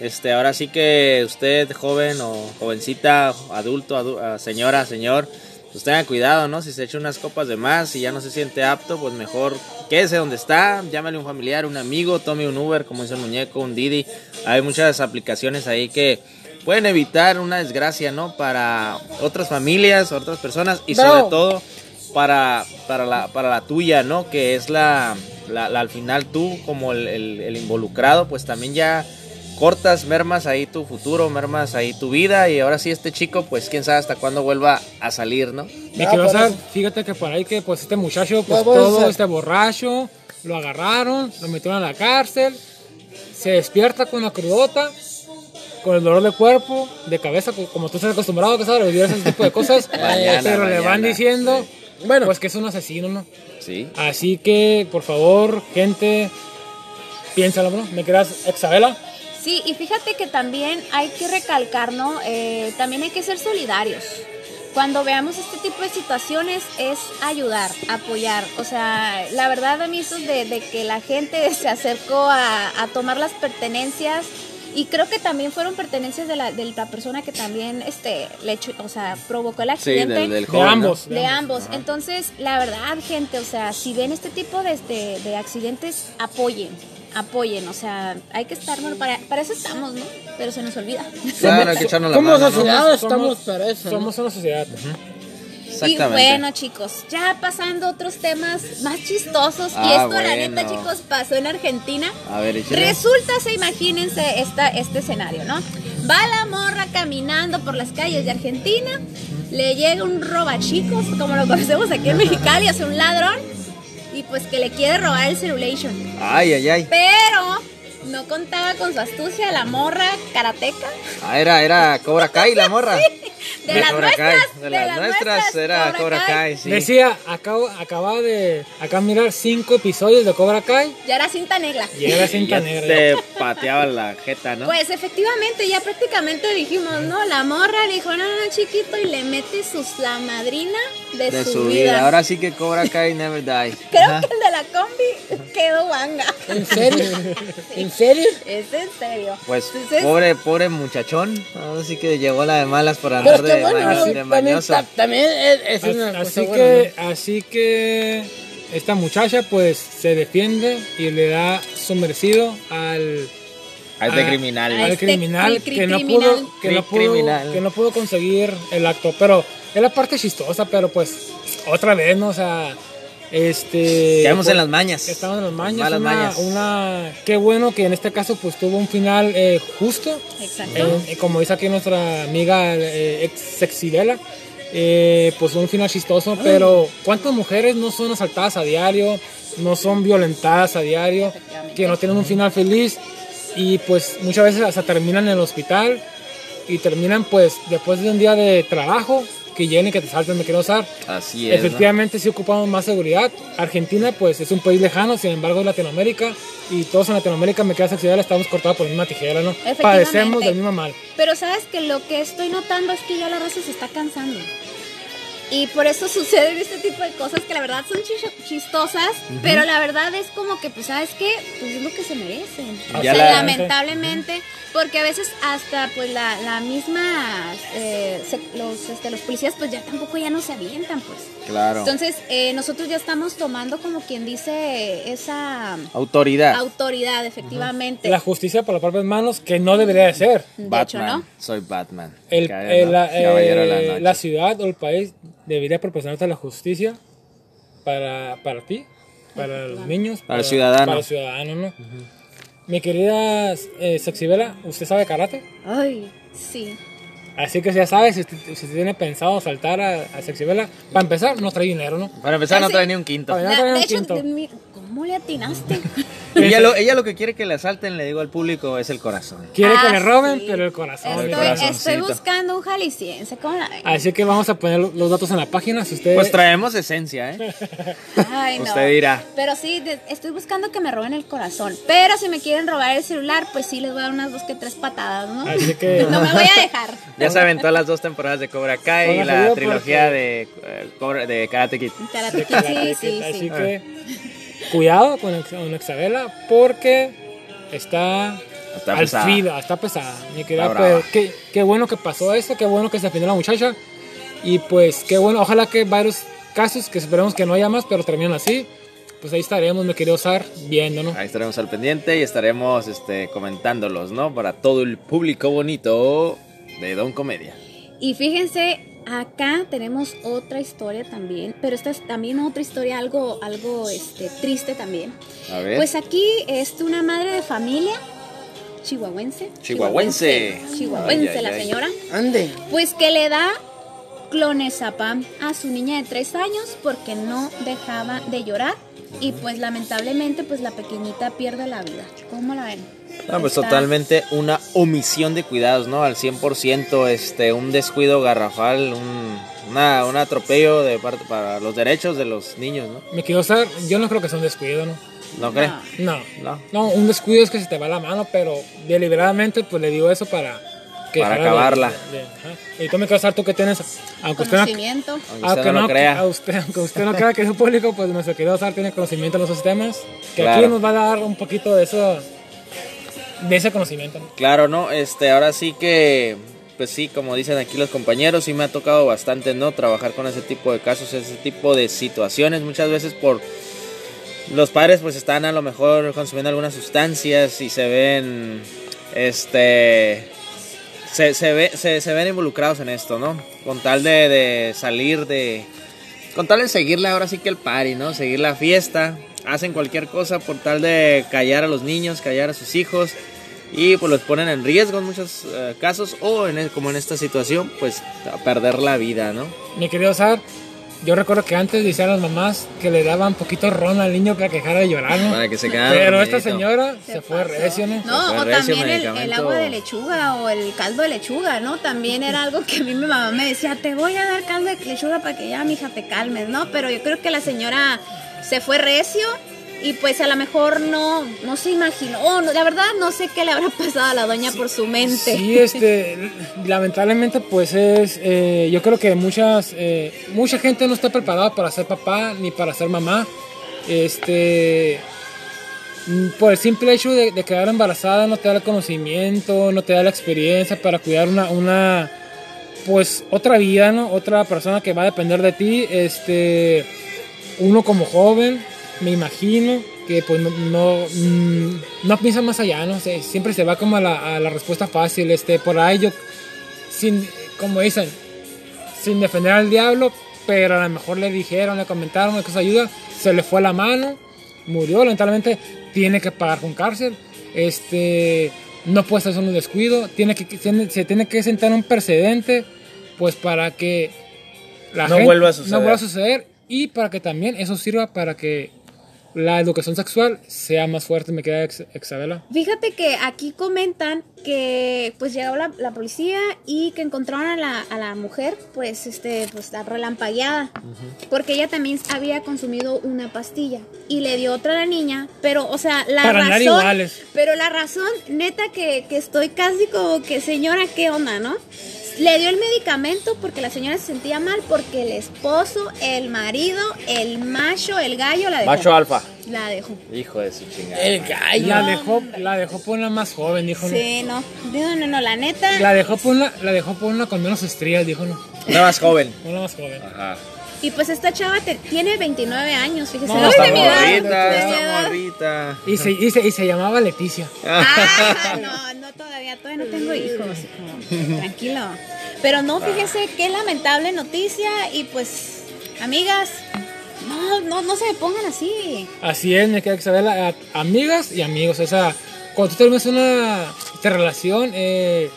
Este, ahora sí que usted, joven o jovencita, adulto, adu- señora, señor, pues tenga cuidado, ¿no? Si se echa unas copas de más y ya no se siente apto, pues mejor quédese donde está, llámale a un familiar, un amigo, tome un Uber, como dice el muñeco, un Didi. Hay muchas aplicaciones ahí que pueden evitar una desgracia, ¿no? Para otras familias, otras personas y sobre todo para, para, la, para la tuya, ¿no? Que es la, la- la- al final tú como el, el- el involucrado, pues también ya cortas, mermas ahí tu futuro, mermas ahí tu vida y ahora sí este chico, pues quién sabe hasta cuándo vuelva a salir, ¿no? Me Ah, eso. fíjate que por ahí que pues este muchacho, pues No, pues, todo este borracho, lo agarraron, lo metieron a la cárcel, se despierta con la crudota, con el dolor de cuerpo, de cabeza, co- como tú estás acostumbrado a saber, vivir ese tipo de cosas, Mañana, pero le van diciendo, Bueno. pues que es un asesino, ¿no? Sí. Así que, por favor, gente, piénsalo, ¿no? ¿Me quedas, Exabela? Sí, y fíjate que también hay que recalcar, ¿no? Eh, también hay que ser solidarios. Cuando veamos este tipo de situaciones es ayudar, apoyar. O sea, la verdad a mí eso de, de que la gente se acercó a, a tomar las pertenencias y creo que también fueron pertenencias de la, de la persona que también este, le echó- o sea, provocó el Sí, accidente. del, del De joven, ¿no? ambos. De ambos. Entonces, la verdad, gente, o sea, si ven este tipo de, de, de accidentes, apoyen, apoyen. O sea, hay que estar, bueno, para, para eso estamos, ¿no? Pero se nos olvida. Claro, hay que echarnos la Como mano, ¿no? sociedad estamos para eso. Somos una sociedad. Y bueno, chicos, ya pasando a otros temas más chistosos. y Ah, esto, la bueno. neta, chicos, pasó en Argentina. A ver, échale. Resulta, se imagínense esta, este escenario, ¿no? Va la morra caminando por las calles de Argentina, le llega un robachicos, como lo conocemos aquí en Mexicali, o sea, un ladrón, y pues que le quiere robar el Celulation. Ay, ay, ay. Pero no contaba con su astucia, la morra karateca. Ah, era, era Cobra Kai la morra. De, las Cobra Kai. nuestras, De las nuestras era Cobra Kai, sí. Decía, acabo, acababa de acá mirar cinco episodios de Cobra Kai Ya era cinta negra. y era cinta ya negra. te pateaba la jeta, ¿no? Pues efectivamente, ya prácticamente dijimos, ¿no? La morra le dijo, no, no, chiquito, y le mete sus, la madrina de, de su, vida. Ahora sí que Cobra Kai never die. Creo Ajá. que el de la combi quedó guanga. ¿En serio? ¿En serio? Es en serio. Pues Entonces- pobre, pobre muchachón. Ahora sí que llegó la de malas por Pero andar de, bueno, ma- ¿no? de también, mañoso. ta- también es, es As- una cosa Así buena, que, así que esta muchacha pues se defiende y le da su merecido al, A este a- criminal. a al este criminal cri- que no criminal. pudo que no pudo, criminal. que no pudo conseguir el acto. Pero es la parte chistosa, pero pues otra vez, ¿no? O sea, este... Pues, en las mañas. Estamos en las mañas. Malas una, mañas. una- qué bueno que en este caso pues tuvo un final eh, justo. Exacto. Eh, como dice aquí nuestra amiga eh, ex Sexibela, eh, pues un final chistoso, pero ¿cuántas mujeres no son asaltadas a diario, no son violentadas a diario, que no tienen un final feliz y pues muchas veces hasta terminan en el hospital y terminan pues después de un día de trabajo que lleguen y que te salten, me quiero usar. Así es. ¿no? Efectivamente, sí ocupamos más seguridad. Argentina, pues es un país lejano, sin embargo, es Latinoamérica. Y todos en Latinoamérica, me queda accidental, estamos cortados por la misma tijera, ¿no? Efectivamente. Padecemos del mismo mal. Pero sabes que lo que estoy notando es que ya la raza se está cansando. Y por eso suceden este tipo de cosas que la verdad son chistosas, pero la verdad es como que, pues, ¿sabes qué? Pues es lo que se merecen. O Ya sea, la- lamentablemente, porque a veces hasta, pues, la, la misma, eh, se- los, este, los policías, pues, ya tampoco ya no se avientan, pues. Claro. Entonces, eh, nosotros ya estamos tomando como quien dice esa Autoridad. autoridad, efectivamente. La justicia por las propias manos, que no debería de ser. De Batman. hecho, ¿no? Soy Batman. El, Caballero, el- la, Caballero de la eh, noche. la ciudad o el país debería proporcionarte la justicia para, para ti, para los niños, Para el ciudadano. Para el ciudadano, ¿no? Mi querida eh, Sexibela, ¿usted sabe karate? Ay, sí. Así que ya sabes, si, si tiene pensado saltar a, a Sexibela, para empezar, no trae dinero, ¿no? Para empezar, no Ese- trae ni un quinto. Para- La- traen de un hecho, quinto. de mi- ¿cómo le atinaste? Ella lo, ella lo que quiere que le asalten, le digo al público, es el corazón. Quiere Ah, que le roben, sí. pero el corazón. El Estoy, buscando un jalisciense. ¿Cómo la? Así que vamos a poner lo- los datos en la página. Si usted. Pues traemos esencia, ¿eh? Ay, no. Usted dirá. Pero sí, de- estoy buscando que me roben el corazón. Pero si me quieren robar el celular, pues sí les voy a dar unas dos que tres patadas, ¿no? Así que. No me voy a dejar. Ya se aventó las dos temporadas de Cobra Kai y la trilogía porque- de, eh, de Karate Kid. Karate Kid, Sí, Kid. sí, Así sí. que. Cuidado con, con Exabela, porque está. Está al pesada. filo, está pesada. Mi querida, pues, qué, qué bueno que pasó esto, qué bueno que se defendió la muchacha. Y pues, qué bueno, ojalá que varios casos, que esperemos que no haya más, pero terminen así. Pues ahí estaremos, mi querido Sar, viendo, ¿no? Ahí estaremos al pendiente y estaremos este, comentándolos, ¿no? Para todo el público bonito de Don Comedia. Y fíjense, acá tenemos otra historia también, pero esta es también otra historia algo, algo este, triste también. A ver. Pues aquí es una madre de familia chihuahuense. Chihuahuense. Chihuahuense, Ay, ay, la ay. señora. Ande. Pues que le da clonazepam a su niña de tres años porque no dejaba de llorar y pues lamentablemente pues la pequeñita pierde la vida. ¿Cómo la ven? No, pues Está- totalmente una omisión de cuidados, ¿no? Al 100%, este, un descuido garrafal, un, una, un atropello de parte para los derechos de los niños, ¿no? Me quiero usar, yo no creo que sea un descuido, ¿no? ¿No crees? No. No. No, un descuido es que se te va la mano, pero deliberadamente pues le digo eso para... que Para de- acabarla. de- ajá. Y tú me quiero usar tú que tienes, aunque usted no, Conocimiento. Aunque no crea. a usted, aunque usted no crea que es un público, pues nuestro querido Sar tiene conocimiento en esos temas, que Claro. aquí nos va a dar un poquito de eso, de ese conocimiento. ¿no? Claro, ¿no? Este, ahora sí que, pues sí, como dicen aquí los compañeros, sí me ha tocado bastante, ¿no? Trabajar con ese tipo de casos, ese tipo de situaciones, muchas veces por los padres pues están a lo mejor consumiendo algunas sustancias y se ven, este, se, se, ve, se, se ven involucrados en esto, ¿no? Con tal de, de salir de, con tal de seguirle ahora sí que el party, ¿no? Seguir la fiesta, hacen cualquier cosa por tal de callar a los niños, callar a sus hijos y pues los ponen en riesgo en muchos eh, casos o en, el- como en esta situación pues perder la vida, ¿no? Mi querido Sar, yo recuerdo que antes decían las mamás que le daban poquito ron al niño para que dejara de llorar, ¿no? Para que se quedara Pero esta señora se, Se fue recio, ¿no? No, fue o recio también el, el agua de lechuga o el caldo de lechuga, ¿no? También era algo que a mí mi mamá me decía, te voy a dar caldo de lechuga para que ya, mija, te calmes, ¿no? Pero yo creo que la señora se fue recio y pues a lo mejor no, no se imaginó, la verdad no sé qué le habrá pasado a la doña por su mente. Sí, este, lamentablemente, pues es, eh, yo creo que muchas, eh, mucha gente no está preparada para ser papá ni para ser mamá. Este, por el simple hecho de, de quedar embarazada no te da el conocimiento, no te da la experiencia para cuidar una, una, pues otra vida, ¿no? Otra persona que va a depender de ti. Este, uno como joven, me imagino que pues no, no, mm, no piensa más allá, ¿no? Se- siempre se va como a la, a la respuesta fácil, este, por ahí yo, sin, como dicen, sin defender al diablo, pero a lo mejor le dijeron, le comentaron que eso ayuda, se le fue la mano, murió, lamentablemente tiene que pagar con cárcel, este, no puede ser solo un descuido, tiene que, se tiene que sentar un precedente, pues para que la No vuelva a suceder. no vuelva a suceder y para que también eso sirva para que la educación sexual sea más fuerte, me queda ex, Exabela. Fíjate que aquí comentan que pues llegó la, la policía y que encontraron a la, a la mujer pues este pues la relampagueada porque ella también había consumido una pastilla y le dio otra a la niña pero o sea la Para razón iguales. pero la razón neta que, que estoy casi como que señora qué onda no le dio el medicamento porque la señora se sentía mal porque el esposo el marido el macho el gallo la dejó Macho alfa. la dejó Hijo de su chingada. El gallo. La dejó, la dejó por una más joven, dijo. ¿no? sí no no no no la neta La dejó por una, la dejó por una con menos estrías, dijo, no. Una más joven. Una más joven. Ajá. Y pues esta chava te- tiene 29 años, fíjese. No, Ay, está de mi edad, morrita, morrita. Y se, y, se, y se llamaba Leticia. Ah, no, no todavía, todavía no tengo hijos. como, tranquilo. Pero no, fíjese qué lamentable noticia y pues, amigas, no, no, no se me pongan así. Así es, me queda Isabela, a- amigas y amigos. O sea, cuando tú terminas una esta relación, eh,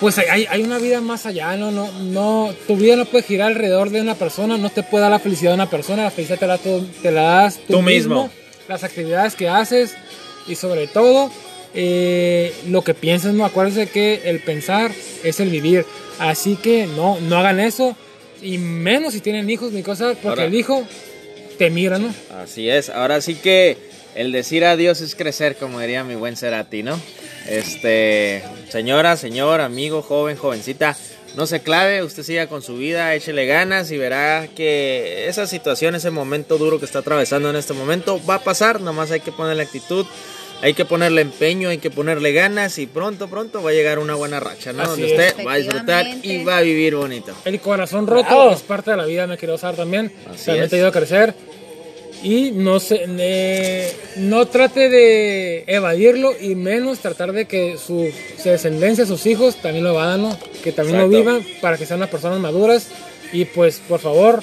pues hay, hay una vida más allá, ¿no? No, no, tu vida no puede girar alrededor de una persona, no te puede dar la felicidad de una persona, la felicidad te la, te la das tú, Tú mismo. las actividades que haces y sobre todo eh, lo que piensas, ¿no? Acuérdense que el pensar es el vivir, así que no, no hagan eso y menos si tienen hijos ni cosas, porque Ahora- el hijo te mira, ¿no? Así es. Ahora sí que el decir adiós es crecer, como diría mi buen Cerati, ¿no? Este, señora, señor, amigo, joven, jovencita, no se clave, usted siga con su vida, échele ganas y verá que esa situación, ese momento duro que está atravesando en este momento va a pasar, nomás hay que ponerle actitud, hay que ponerle empeño, hay que ponerle ganas y pronto, pronto va a llegar una buena racha, ¿no? Así Donde es. usted va a disfrutar y va a vivir bonito. El corazón roto Bravo. es parte de la vida, me quiero usar también. Así También es. te ayuda a crecer. Y no se eh, no trate de evadirlo y menos tratar de que su, su descendencia, sus hijos también lo evadan, ¿no? que también lo vivan para que sean unas personas maduras y pues por favor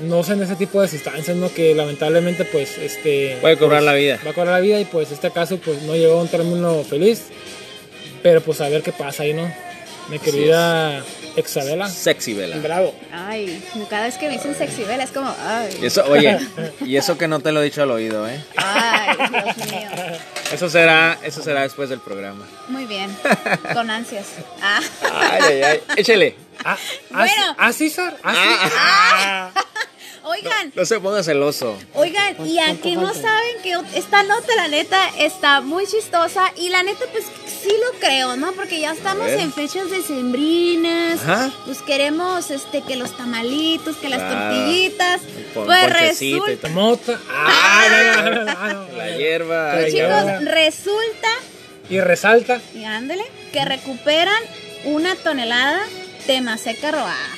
no usen ese tipo de sustancias, ¿no? que lamentablemente pues este Puede cobrar pues, la vida. va a cobrar la vida y pues este caso pues no llegó a un término feliz, pero pues a ver qué pasa ahí, ¿no? Mi querida Exabela. Sexy vela. Bravo. Ay, cada vez que me dicen sexy vela es como, ay, Y Eso, oye, y eso que no te lo he dicho al oído, ¿eh? ay, Dios mío. Eso será, eso será después del programa. Muy bien, con ansias. Ah, Ay, ay, ay. Échale. Ah, Bueno. ¿Ah, César? ¿Ah, Ah, oigan, no se ponga celoso. Oigan, y aquí no saben que esta nota, la neta, está muy chistosa. Y la neta, pues sí lo creo, ¿no? Porque ya estamos en fechas decembrinas. Ajá. Pues queremos este que los tamalitos, que las Claro. tortillitas. Pon- pues resulta. Mota. Ah, no, no, no, no, no. La hierba. Ay, chicos, resulta, Y resalta. y ándele, que recuperan una tonelada de maseca robada.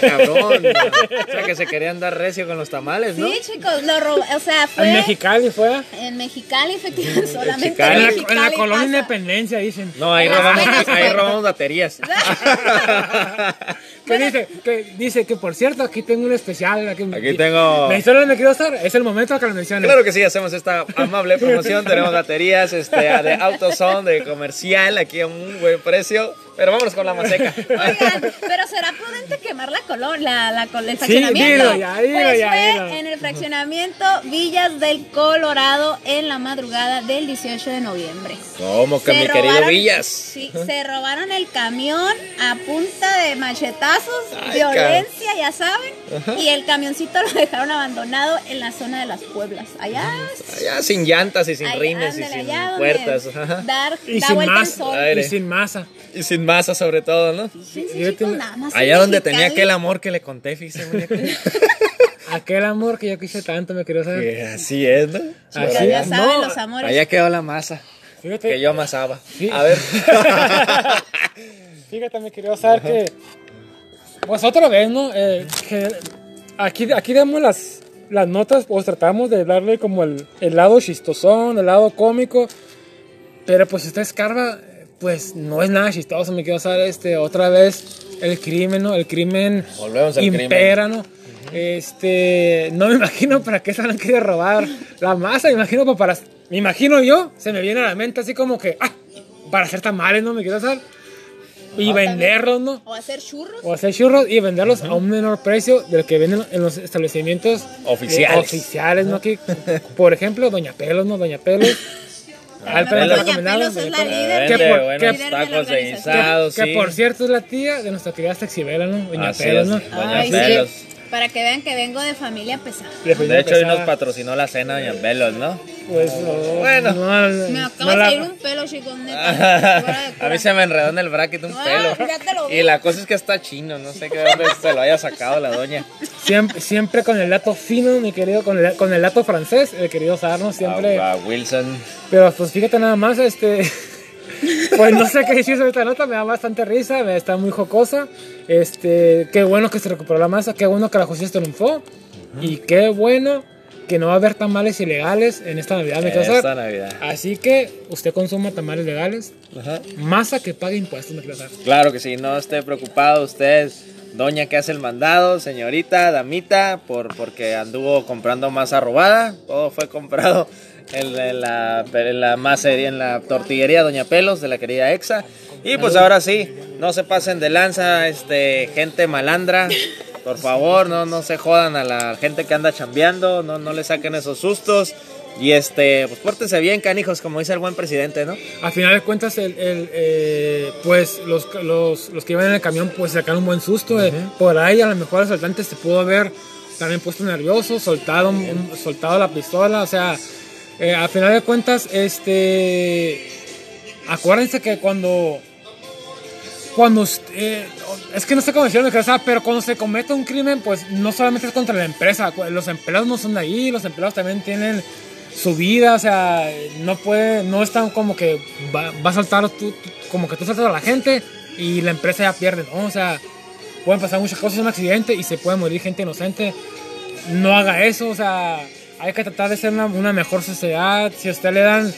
Cabrón. O sea que se querían dar recio con los tamales, ¿no? Sí, chicos, lo rob- o sea, fue En Mexicali fue. en Mexicali, efectivamente, solamente Mexicali. En la, en en la colonia pasa. Independencia, dicen. No, ahí robamos, ahí robamos baterías. Que dice, que dice que por cierto, aquí tengo un especial. Aquí, Aquí tengo- ¿Me historia me quiero estar? Es el momento que lo menciones. Claro que sí, hacemos esta amable promoción. Tenemos baterías este, de AutoZone, de comercial, aquí a un buen precio. Pero vámonos con la maseca. Oigan, pero será prudente quemar la colonia, la, col- el Sí, fraccionamiento. dilo ya, dilo pues ya, fue dilo. en el fraccionamiento Villas del Colorado en la madrugada del 18 de noviembre. ¿Cómo que Se mi querido robaron- Villas? Sí, se robaron el camión a punta de machetazos, Ay, violencia, ya saben. Y el camioncito lo dejaron abandonado en la zona de las Pueblas. Allá. Allá sin llantas y sin allá, rines y ándale, sin allá donde puertas. ajá. Dar, Y da sin vuelta el masa. sol. Aire. Y sin masa. Y sin masa sobre todo, ¿no? Fíjense, Yo chicos, nada más Allá donde tenía aquel amor que le conté. Aquel amor que yo quise tanto, me quiero saber. Que Así es, ¿no? Así ya es. saben No, los amores. Allá quedó la masa Fíjate, que yo amasaba. Sí. A ver. fíjate, me quería saber que. Pues otra vez, ¿no? Eh, que aquí, aquí damos las, las notas, pues tratamos de darle como el, el lado chistosón, el lado cómico. Pero pues si usted escarba, pues no es nada chistoso, me quiero saber este, otra vez el crimen, ¿no? El crimen Volvemos al impera, ¿no? Este, no me imagino para qué se han querido robar la masa, me imagino pues, para, me imagino yo, se me viene a la mente así como que, ah, para hacer tamales, ¿no? Me quiero saber. Y venderlos, ¿no? O hacer churros. O hacer churros y venderlos a un menor precio del que venden en los establecimientos Oficiales. eh, oficiales, ¿no? Aquí, por ejemplo, Doña Pelos, ¿no? Doña Pelos. Doña recomendable. Pelos es la Que- líder. que por- buenos que- líder de la tacos de guisado, que sí. por cierto es la tía de nuestra querida Sexibela, ¿no? Doña Así Pelos. ¿no? Doña Pelos. Para que vean que vengo de familia pesada. De hecho, hoy nos pesada. patrocinó la cena Doña Pelos, ¿no? Pues, no, Bueno. no, Me no acaba de la- salir un pelo, chicos, neta. A mí se me enredó en el bracket un Ah, pelo. ya te lo vi. Y la cosa es que está chino, no sé qué de dónde se lo haya sacado la doña. Siempre, siempre con el dato fino, mi querido, con el, con el dato francés, el querido Sarno, siempre. A, a Wilson. Pero pues fíjate nada más, este. Pues no sé qué decir sobre esta nota, me da bastante risa, me está muy jocosa. Este, qué bueno que se recuperó la masa, qué bueno que la justicia triunfó. Y qué bueno que no va a haber tamales ilegales en esta Navidad, me quiero Esta. Navidad. Así que usted consuma tamales legales, masa que pague impuestos, me quiero. Claro que sí, no esté preocupado usted, doña que hace el mandado, señorita, damita, por, porque anduvo comprando masa robada. Todo fue comprado en, en la, en la masería, en la tortillería Doña Pelos de la querida Exa. Y pues ahora sí, no se pasen de lanza, este, gente malandra. Por favor, no, no se jodan a la gente que anda chambeando, no, no le saquen esos sustos. Y este, pues pórtense bien, canijos, como dice el buen presidente, ¿no? A final de cuentas, el, el, eh, pues los, los, los que iban en el camión pues sacaron un buen susto. eh. Por ahí a lo mejor el asaltante se pudo haber también puesto nervioso, soltado, un- soltado la pistola. O sea, eh, a final de cuentas, este, acuérdense que cuando... Cuando eh, es que no sé cómo decirlo, pero cuando se comete un crimen, pues no solamente es contra la empresa, los empleados no son de ahí, los empleados también tienen su vida, o sea, no puede, no es tan como que va, va a saltar tú- como que tú saltas a la gente y la empresa ya pierde, ¿no? O sea, pueden pasar muchas cosas, un accidente y se puede morir gente inocente. No haga eso, o sea, hay que tratar de ser una, una mejor sociedad. Si usted le dan,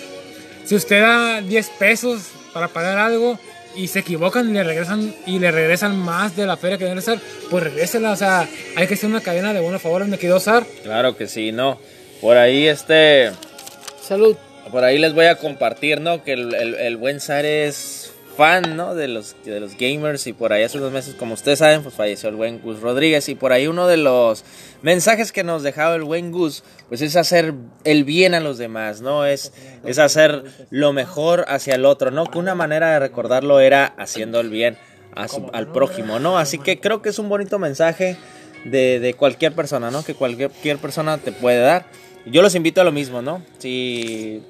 si usted da 10 pesos para pagar algo y se equivocan y le regresan y le regresan más de la feria que deben ser, pues regrésela. O sea, hay que ser una cadena de buenos favores, me quiero usar. Claro que sí, ¿no? Por ahí, este, Salud. por ahí les voy a compartir, ¿no? Que el, el- el buen Sar es fan. De los, de los gamers y por ahí hace unos meses, como ustedes saben, pues falleció el buen Gus Rodríguez y por ahí uno de los mensajes que nos dejaba el buen Gus, pues es hacer el bien a los demás, ¿no? Es, es hacer lo mejor hacia el otro, ¿no? Que una manera de recordarlo era haciendo el bien al prójimo, ¿no? Así que creo que es un bonito mensaje de, de cualquier persona, ¿no? Que cualquier persona te puede dar. Yo los invito a lo mismo, ¿no? Si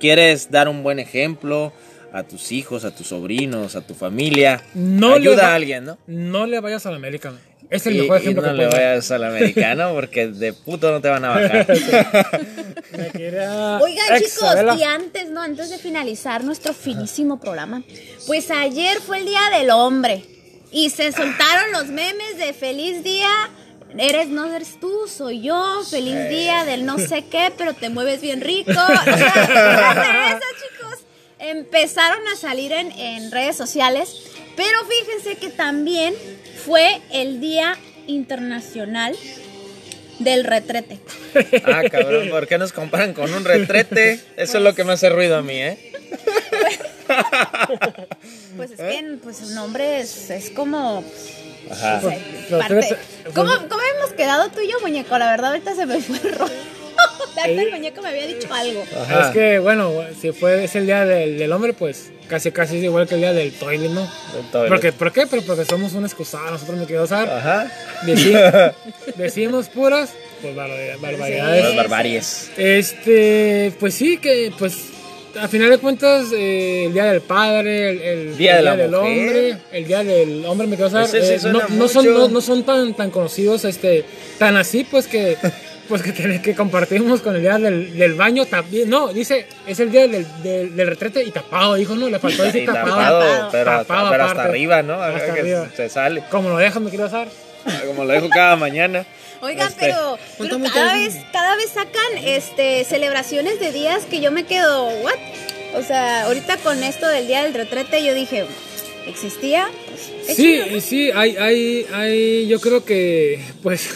quieres dar un buen ejemplo a tus hijos, a tus sobrinos, a tu familia, No le ayuda va- a alguien, ¿no? No le vayas al América. Es el Y- mejor y ejemplo no que le vayas al americano porque de puto no te van a bajar. Oigan, ex- chicos, y antes, ¿no? Antes de finalizar nuestro finísimo programa, pues ayer fue el Día del Hombre y se soltaron los memes de feliz día. Eres, no eres tú, soy yo, feliz día del no sé qué, pero te mueves bien rico. O sea, de eso, chicos, empezaron a salir en, en redes sociales, pero fíjense que también fue el Día Internacional del Retrete. ah, cabrón, ¿por qué nos comparan con un retrete? Eso es lo que me hace ruido a mí, ¿eh? Pues es que pues, el nombre es, es como. Ajá. o sea, parte- fíjate, ¿Cómo, ¿Cómo hemos quedado tú y yo, muñeco? La verdad, ahorita se me fue el rollo. El muñeco me había dicho algo. Ajá. Es que, bueno, si fue es el día del, del hombre, pues casi casi es igual que el día del toilet, ¿no? Del toilet. Porque, ¿Por qué? Pero porque somos un excusado, nosotros me quiero usar. Ajá. Deci- decimos puras, pues barbaridad- barbaridades. Las barbaries. Este, pues sí, que pues a final de cuentas, eh, el día del padre, el, el Día de la del mujer. hombre, el día del hombre, me quiero usar. Ese sí eh, no, no son, no, no son tan, tan conocidos, este, tan así, pues que. Pues que, tiene- que compartimos con el día del, del baño también. No, dice, es el día del, del, del retrete y tapado, dijo, no, le faltó decir tapado. tapado, pero, Tapado pero hasta arriba, ¿no? Hasta que arriba. se sale. Como lo dejan, me quiero usar. Como lo dejo cada mañana. Oigan, Este, pero, cada vez, cada vez sacan este celebraciones de días que yo me quedo, ¿what? O sea, ahorita con esto del día del retrete, yo dije, ¿existía? Pues, es Sí, chido, ¿no? sí, hay, hay, hay, yo creo que, pues,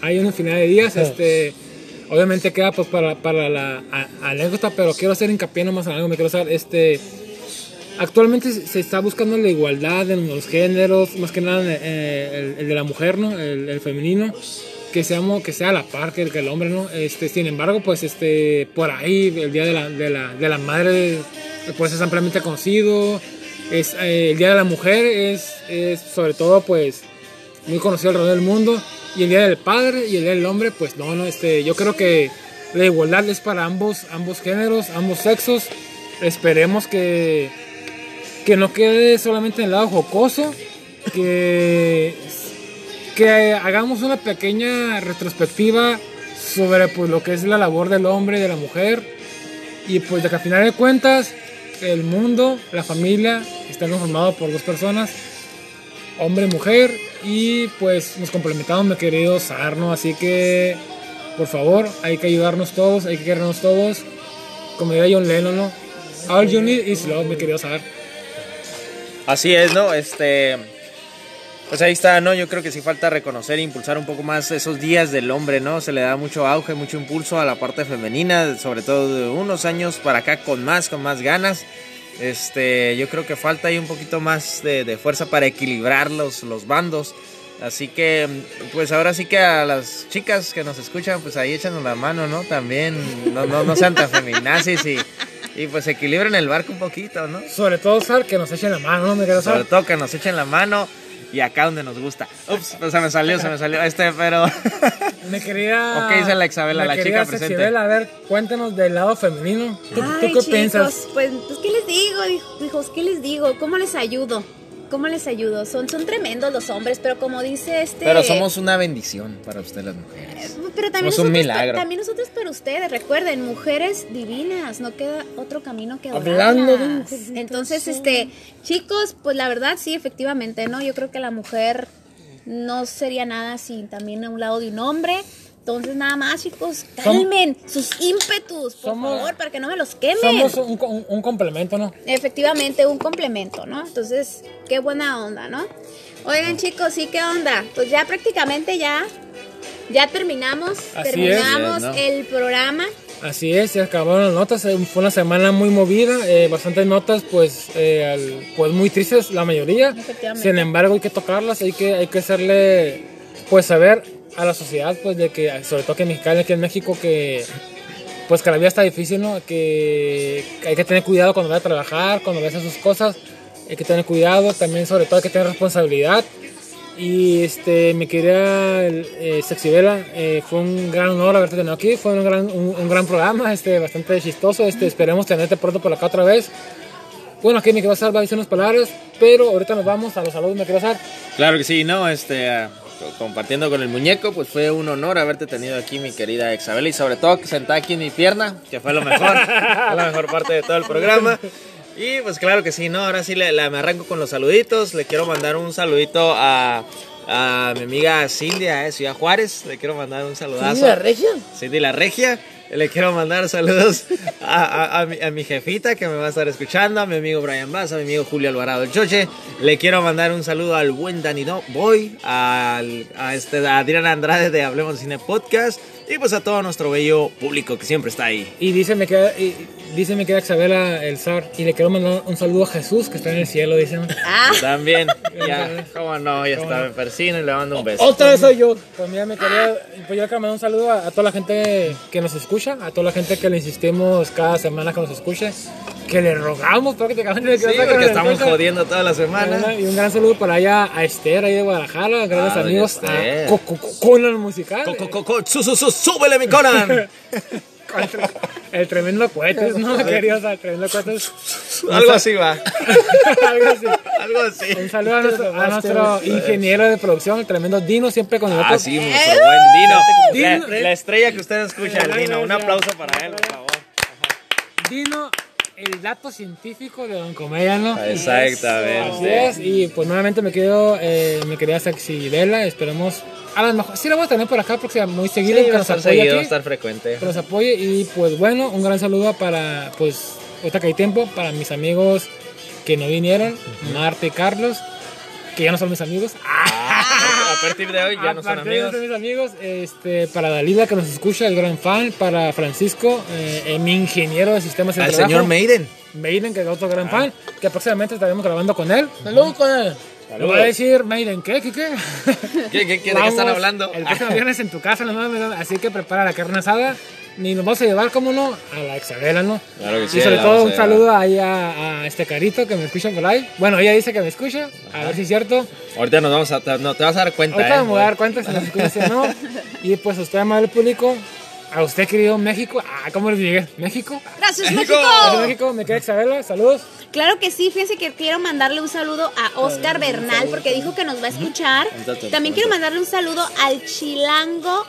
hay una infinidad de días, este, obviamente queda, pues, para, para la a- anécdota, pero quiero hacer hincapié nomás en algo, me quiero hacer, este, actualmente se está buscando la igualdad en los géneros, más que nada eh, el, el de la mujer, ¿no? El, el femenino, que seamos, que sea a la par que el, que el hombre, ¿no? Este, sin embargo, pues, este, por ahí, el día de la, de la, de la madre, pues, es ampliamente conocido, es, eh, el Día de la Mujer es, es sobre todo pues muy conocido alrededor del mundo y el Día del Padre y el Día del Hombre pues no, no, este, yo creo que la igualdad es para ambos, ambos géneros, ambos sexos, esperemos que, que no quede solamente en el lado jocoso, que, que hagamos una pequeña retrospectiva sobre pues lo que es la labor del hombre y de la mujer. Y pues de que al final de cuentas el mundo, la familia está conformado por dos personas, hombre y mujer, y pues nos complementamos, mi querido Sarno, así que por favor hay que ayudarnos todos, hay que querernos todos, como diría John Lennon, ¿no? All you need is love, mi querido Sar. Así es, ¿no? Este. Pues ahí está, ¿no? Yo creo que sí falta reconocer e impulsar un poco más esos días del hombre, ¿no? Se le da mucho auge, mucho impulso a la parte femenina, sobre todo de unos años para acá con más, con más ganas. Este, yo creo que falta ahí un poquito más de, de fuerza para equilibrar los, los bandos. Así que, pues ahora sí que a las chicas que nos escuchan, pues ahí échanos la mano, ¿no? También, no, no, no sean tan feminazis y, y pues equilibren el barco un poquito, ¿no? Sobre todo Sar, que nos echen la mano, ¿no? Sobre todo que nos echen la mano y acá donde nos gusta. Ups, pues se me salió, se me salió este, pero Mi querida... ¿O qué dice la Isabela, la chica presente? Sexibela, a ver, cuéntanos del lado femenino. ¿Tú, tú Ay, qué chicos, piensas? Pues, pues, ¿qué les digo, hij- hijos? ¿Qué les digo? ¿Cómo les ayudo? ¿Cómo les ayudo? Son, son tremendos los hombres, pero como dice este... pero somos una bendición para ustedes las mujeres. Pero también somos un nosotros, milagro. también nosotros para ustedes, recuerden, mujeres divinas, no queda otro camino que Hablando de mujeres, Entonces, este, chicos, pues la verdad sí, efectivamente, ¿no? Yo creo que la mujer no sería nada sin también a un lado de un hombre. Entonces, nada más, chicos, Som- calmen sus ímpetus, por Somos- favor, para que no me los quemen. Somos un, un- un complemento, ¿no? Efectivamente, un complemento, ¿no? Entonces, qué buena onda, ¿no? Oigan, chicos, ¿sí qué onda? Pues ya prácticamente ya, ya terminamos, Así terminamos es, ¿no? el programa. Así es, se acabaron las notas, fue una semana muy movida, eh, bastantes notas pues, eh, al- pues muy tristes la mayoría, Efectivamente. sin embargo hay que tocarlas, hay que, hay que hacerle pues saber a la sociedad pues de que, sobre todo que en Mexicali, aquí en México, que pues que la vida está difícil, ¿no? Que hay que tener cuidado cuando vaya a trabajar, cuando vaya a hacer sus cosas, hay que tener cuidado, también sobre todo hay que tener responsabilidad. Y este, mi querida eh, Sexibela, eh, fue un gran honor haberte tenido aquí, fue un gran, un, un gran programa, este, bastante chistoso, este, esperemos tenerte pronto por acá otra vez. Bueno, aquí me Sal va a decir unas palabras, pero ahorita nos vamos a los saludos, me quiero. Claro que sí, no, este, co- compartiendo con el muñeco, pues fue un honor haberte tenido aquí, mi querida Isabela, y sobre todo que sentada aquí en mi pierna, que fue lo mejor, fue la mejor parte de todo el programa. Y pues claro que sí, no, ahora sí le, me arranco con los saluditos, le quiero mandar un saludito a, a mi amiga Cindia de Ciudad Juárez, le quiero mandar un saludazo. ¿Sí, la regia? Cindy la Regia. Le quiero mandar saludos a, a- mi, a mi jefita que me va a estar escuchando, a mi amigo Brian Bass, a mi amigo Julio Alvarado el Choche. Le quiero mandar un saludo al buen Danilo Boy, al, a, este, a Adrián Andrade de Hablemos de Cine Podcast y pues a todo nuestro bello público que siempre está ahí. Y dice me queda, y, dice me queda Isabela el zar, y le quiero mandar un saludo a Jesús que está en el cielo, dicen. Ah, También, ya, cómo no, ya está, me persino y le mando un beso. Otra vez soy yo. Pues mira, me quería, pues yo quiero mandar un saludo a, a toda la gente que nos escucha, a toda la gente que le insistimos cada semana que nos escuche, que le rogamos prácticamente que Sí, porque de estamos jodiendo toda la semana. Y un gran saludo para allá a Esther, ahí de Guadalajara, grandes Ah, amigos, a Co- Co- Co- Conan Musical. Co- co- co- co- su- su- su- ¡Súbele mi Conan! El tremendo cohetes, ¿no? Queridos, el tremendo cohetes. Algo así va, Algo así. algo así. Un saludo a nuestro, a nuestro ingeniero de producción, el tremendo Dino, siempre con Ah, nosotros. sí, nuestro buen Dino. Dino. La, la estrella que usted escucha, el Dino. Un aplauso para él, por favor. Dino, el dato científico de Don Comedia, ¿no? Así Exactamente. es, y pues nuevamente me quedo, eh, me quería Sexy Vela, esperemos, a lo mejor, sí la vamos a tener por acá porque sea muy seguido, Sí, que nos apoye seguido, va a aquí, estar frecuente. que nos apoye y pues bueno, un gran saludo para, pues, ahorita que hay tiempo, para mis amigos que no vinieron, Marta y Carlos, que ya no son mis amigos, A partir de hoy ya no son Aparte de amigos. mis amigos, este, para Dalila que nos escucha, el gran fan, para Francisco, eh, eh, mi ingeniero de sistemas de Al trabajo, señor Maiden. Maiden, que es otro gran fan, que próximamente estaremos grabando con él. Saludos con él. Le voy a decir, Maiden, ¿qué? ¿Qué? ¿Qué? ¿Qué, qué, qué, ¿De qué están hablando? El próximo viernes en tu casa, no mames, así que prepara la carne asada. Ni nos vamos a llevar, como no, a la Isabela, ¿no? Claro que sí, Y sobre todo vamos un saludo ahí a, a este carito que me escucha por ahí. Bueno, ella dice que me escucha, a ver si es cierto. Ahorita nos vamos a. te- No, te vas a dar cuenta, Ahorita ¿eh? me voy a dar cuenta si nos escucha o no. Y pues a usted, amable público, a usted, querido México. Ah, ¿cómo les llegué? ¿México? gracias México. México. Gracias, México, me queda Isabela, saludos. Claro que sí, fíjense que quiero mandarle un saludo a Oscar Bernal porque dijo que nos va a escuchar. También quiero mandarle un saludo al Chilango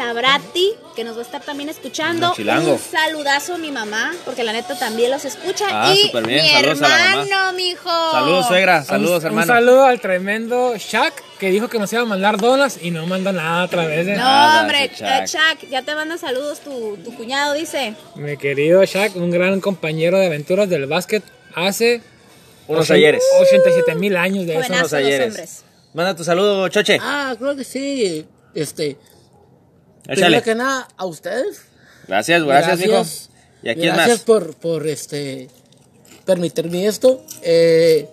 Sabrati, que nos va a estar también escuchando. Un saludazo a mi mamá, porque la neta también los escucha. Ah, y bien, mi saludos a la mamá. hermano, mijo. Saludos, suegra. Saludos, un, hermano. Un saludo al tremendo Shaq que dijo que nos iba a mandar donas y no manda nada otra vez. ¿eh? No, Nada, hombre. Chuck, ya te manda saludos tu, tu cuñado, dice. Mi querido Shaq, un gran compañero de aventuras del básquet hace Unos ayeres. 87 mil años de eso. Unos los ayeres. hombres. Manda tu saludo, Choche. Ah, creo que sí. Este. Échale. Primero que nada, a ustedes. Gracias, gracias, mijo. ¿Y a quién gracias más? por, por este. Permitirme esto. Eh,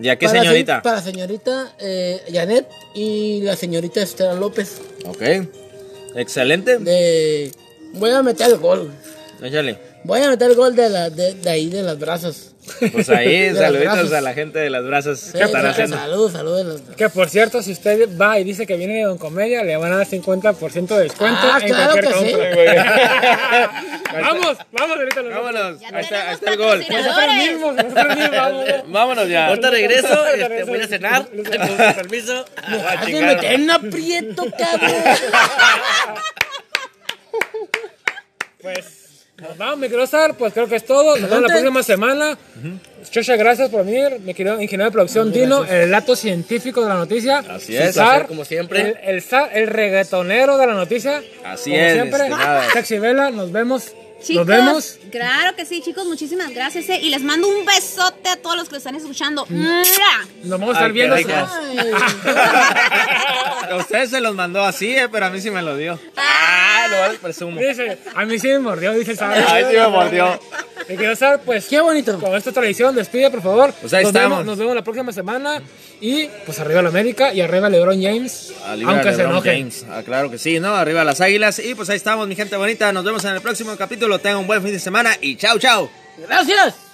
¿Y a qué para señorita? se- para señorita eh, Janet y la señorita Estela López. Ok. Excelente. De. Voy a meter el gol. Échale. Voy a meter el gol de, la, de, de ahí, de las brazos. Pues ahí, los saluditos a la gente de las brazos Sí, que están sí, haciendo. Saludos, saludos. Que por cierto, si usted va y dice que viene de Don Comedia, le van a dar 50% de descuento Ah, en claro cualquier que sí. compra. vamos, vamos ahorita. nos vamos. Vámonos. Ya Ahí está, el gol. Nosotros mismos, nosotros mismos, vamos. Vámonos ya. Ahorita regreso, este, voy a cenar, con permiso. Ah, meter en aprieto, cabrón. Pues vamos, mi querido Star, pues creo que es todo. Nos vemos la próxima semana. Muchas gracias por venir, mi querido ingeniero de producción Dino, el dato científico de la noticia. Así es. Placer, como siempre. El, el, el reggaetonero de la noticia. Así como es, siempre. Sexy Vela, nos vemos. Chicos, nos vemos. claro que sí, chicos, muchísimas gracias. eh, Y les mando un besote a todos los que lo están escuchando. ¡Mua! Nos vamos a estar Ay, qué viendo. ricas. A ustedes se los mandó así, eh, pero a mí sí me lo dio. Ah, lo presumo. Dice, a mí sí me mordió, dice el Sar. Ay, sí me mordió. Mi querido Sar, pues Qué bonito. con esta tradición, despide por favor. Pues ahí nos, estamos. Vemos, nos vemos la próxima semana. Y pues arriba la América y arriba LeBron James. Arriba aunque se LeBron enoje. James. Ah, claro que sí, ¿no? Arriba las águilas. Y pues ahí estamos, mi gente bonita. Nos vemos en el próximo capítulo. Tengan un buen fin de semana y chao, chao. Gracias.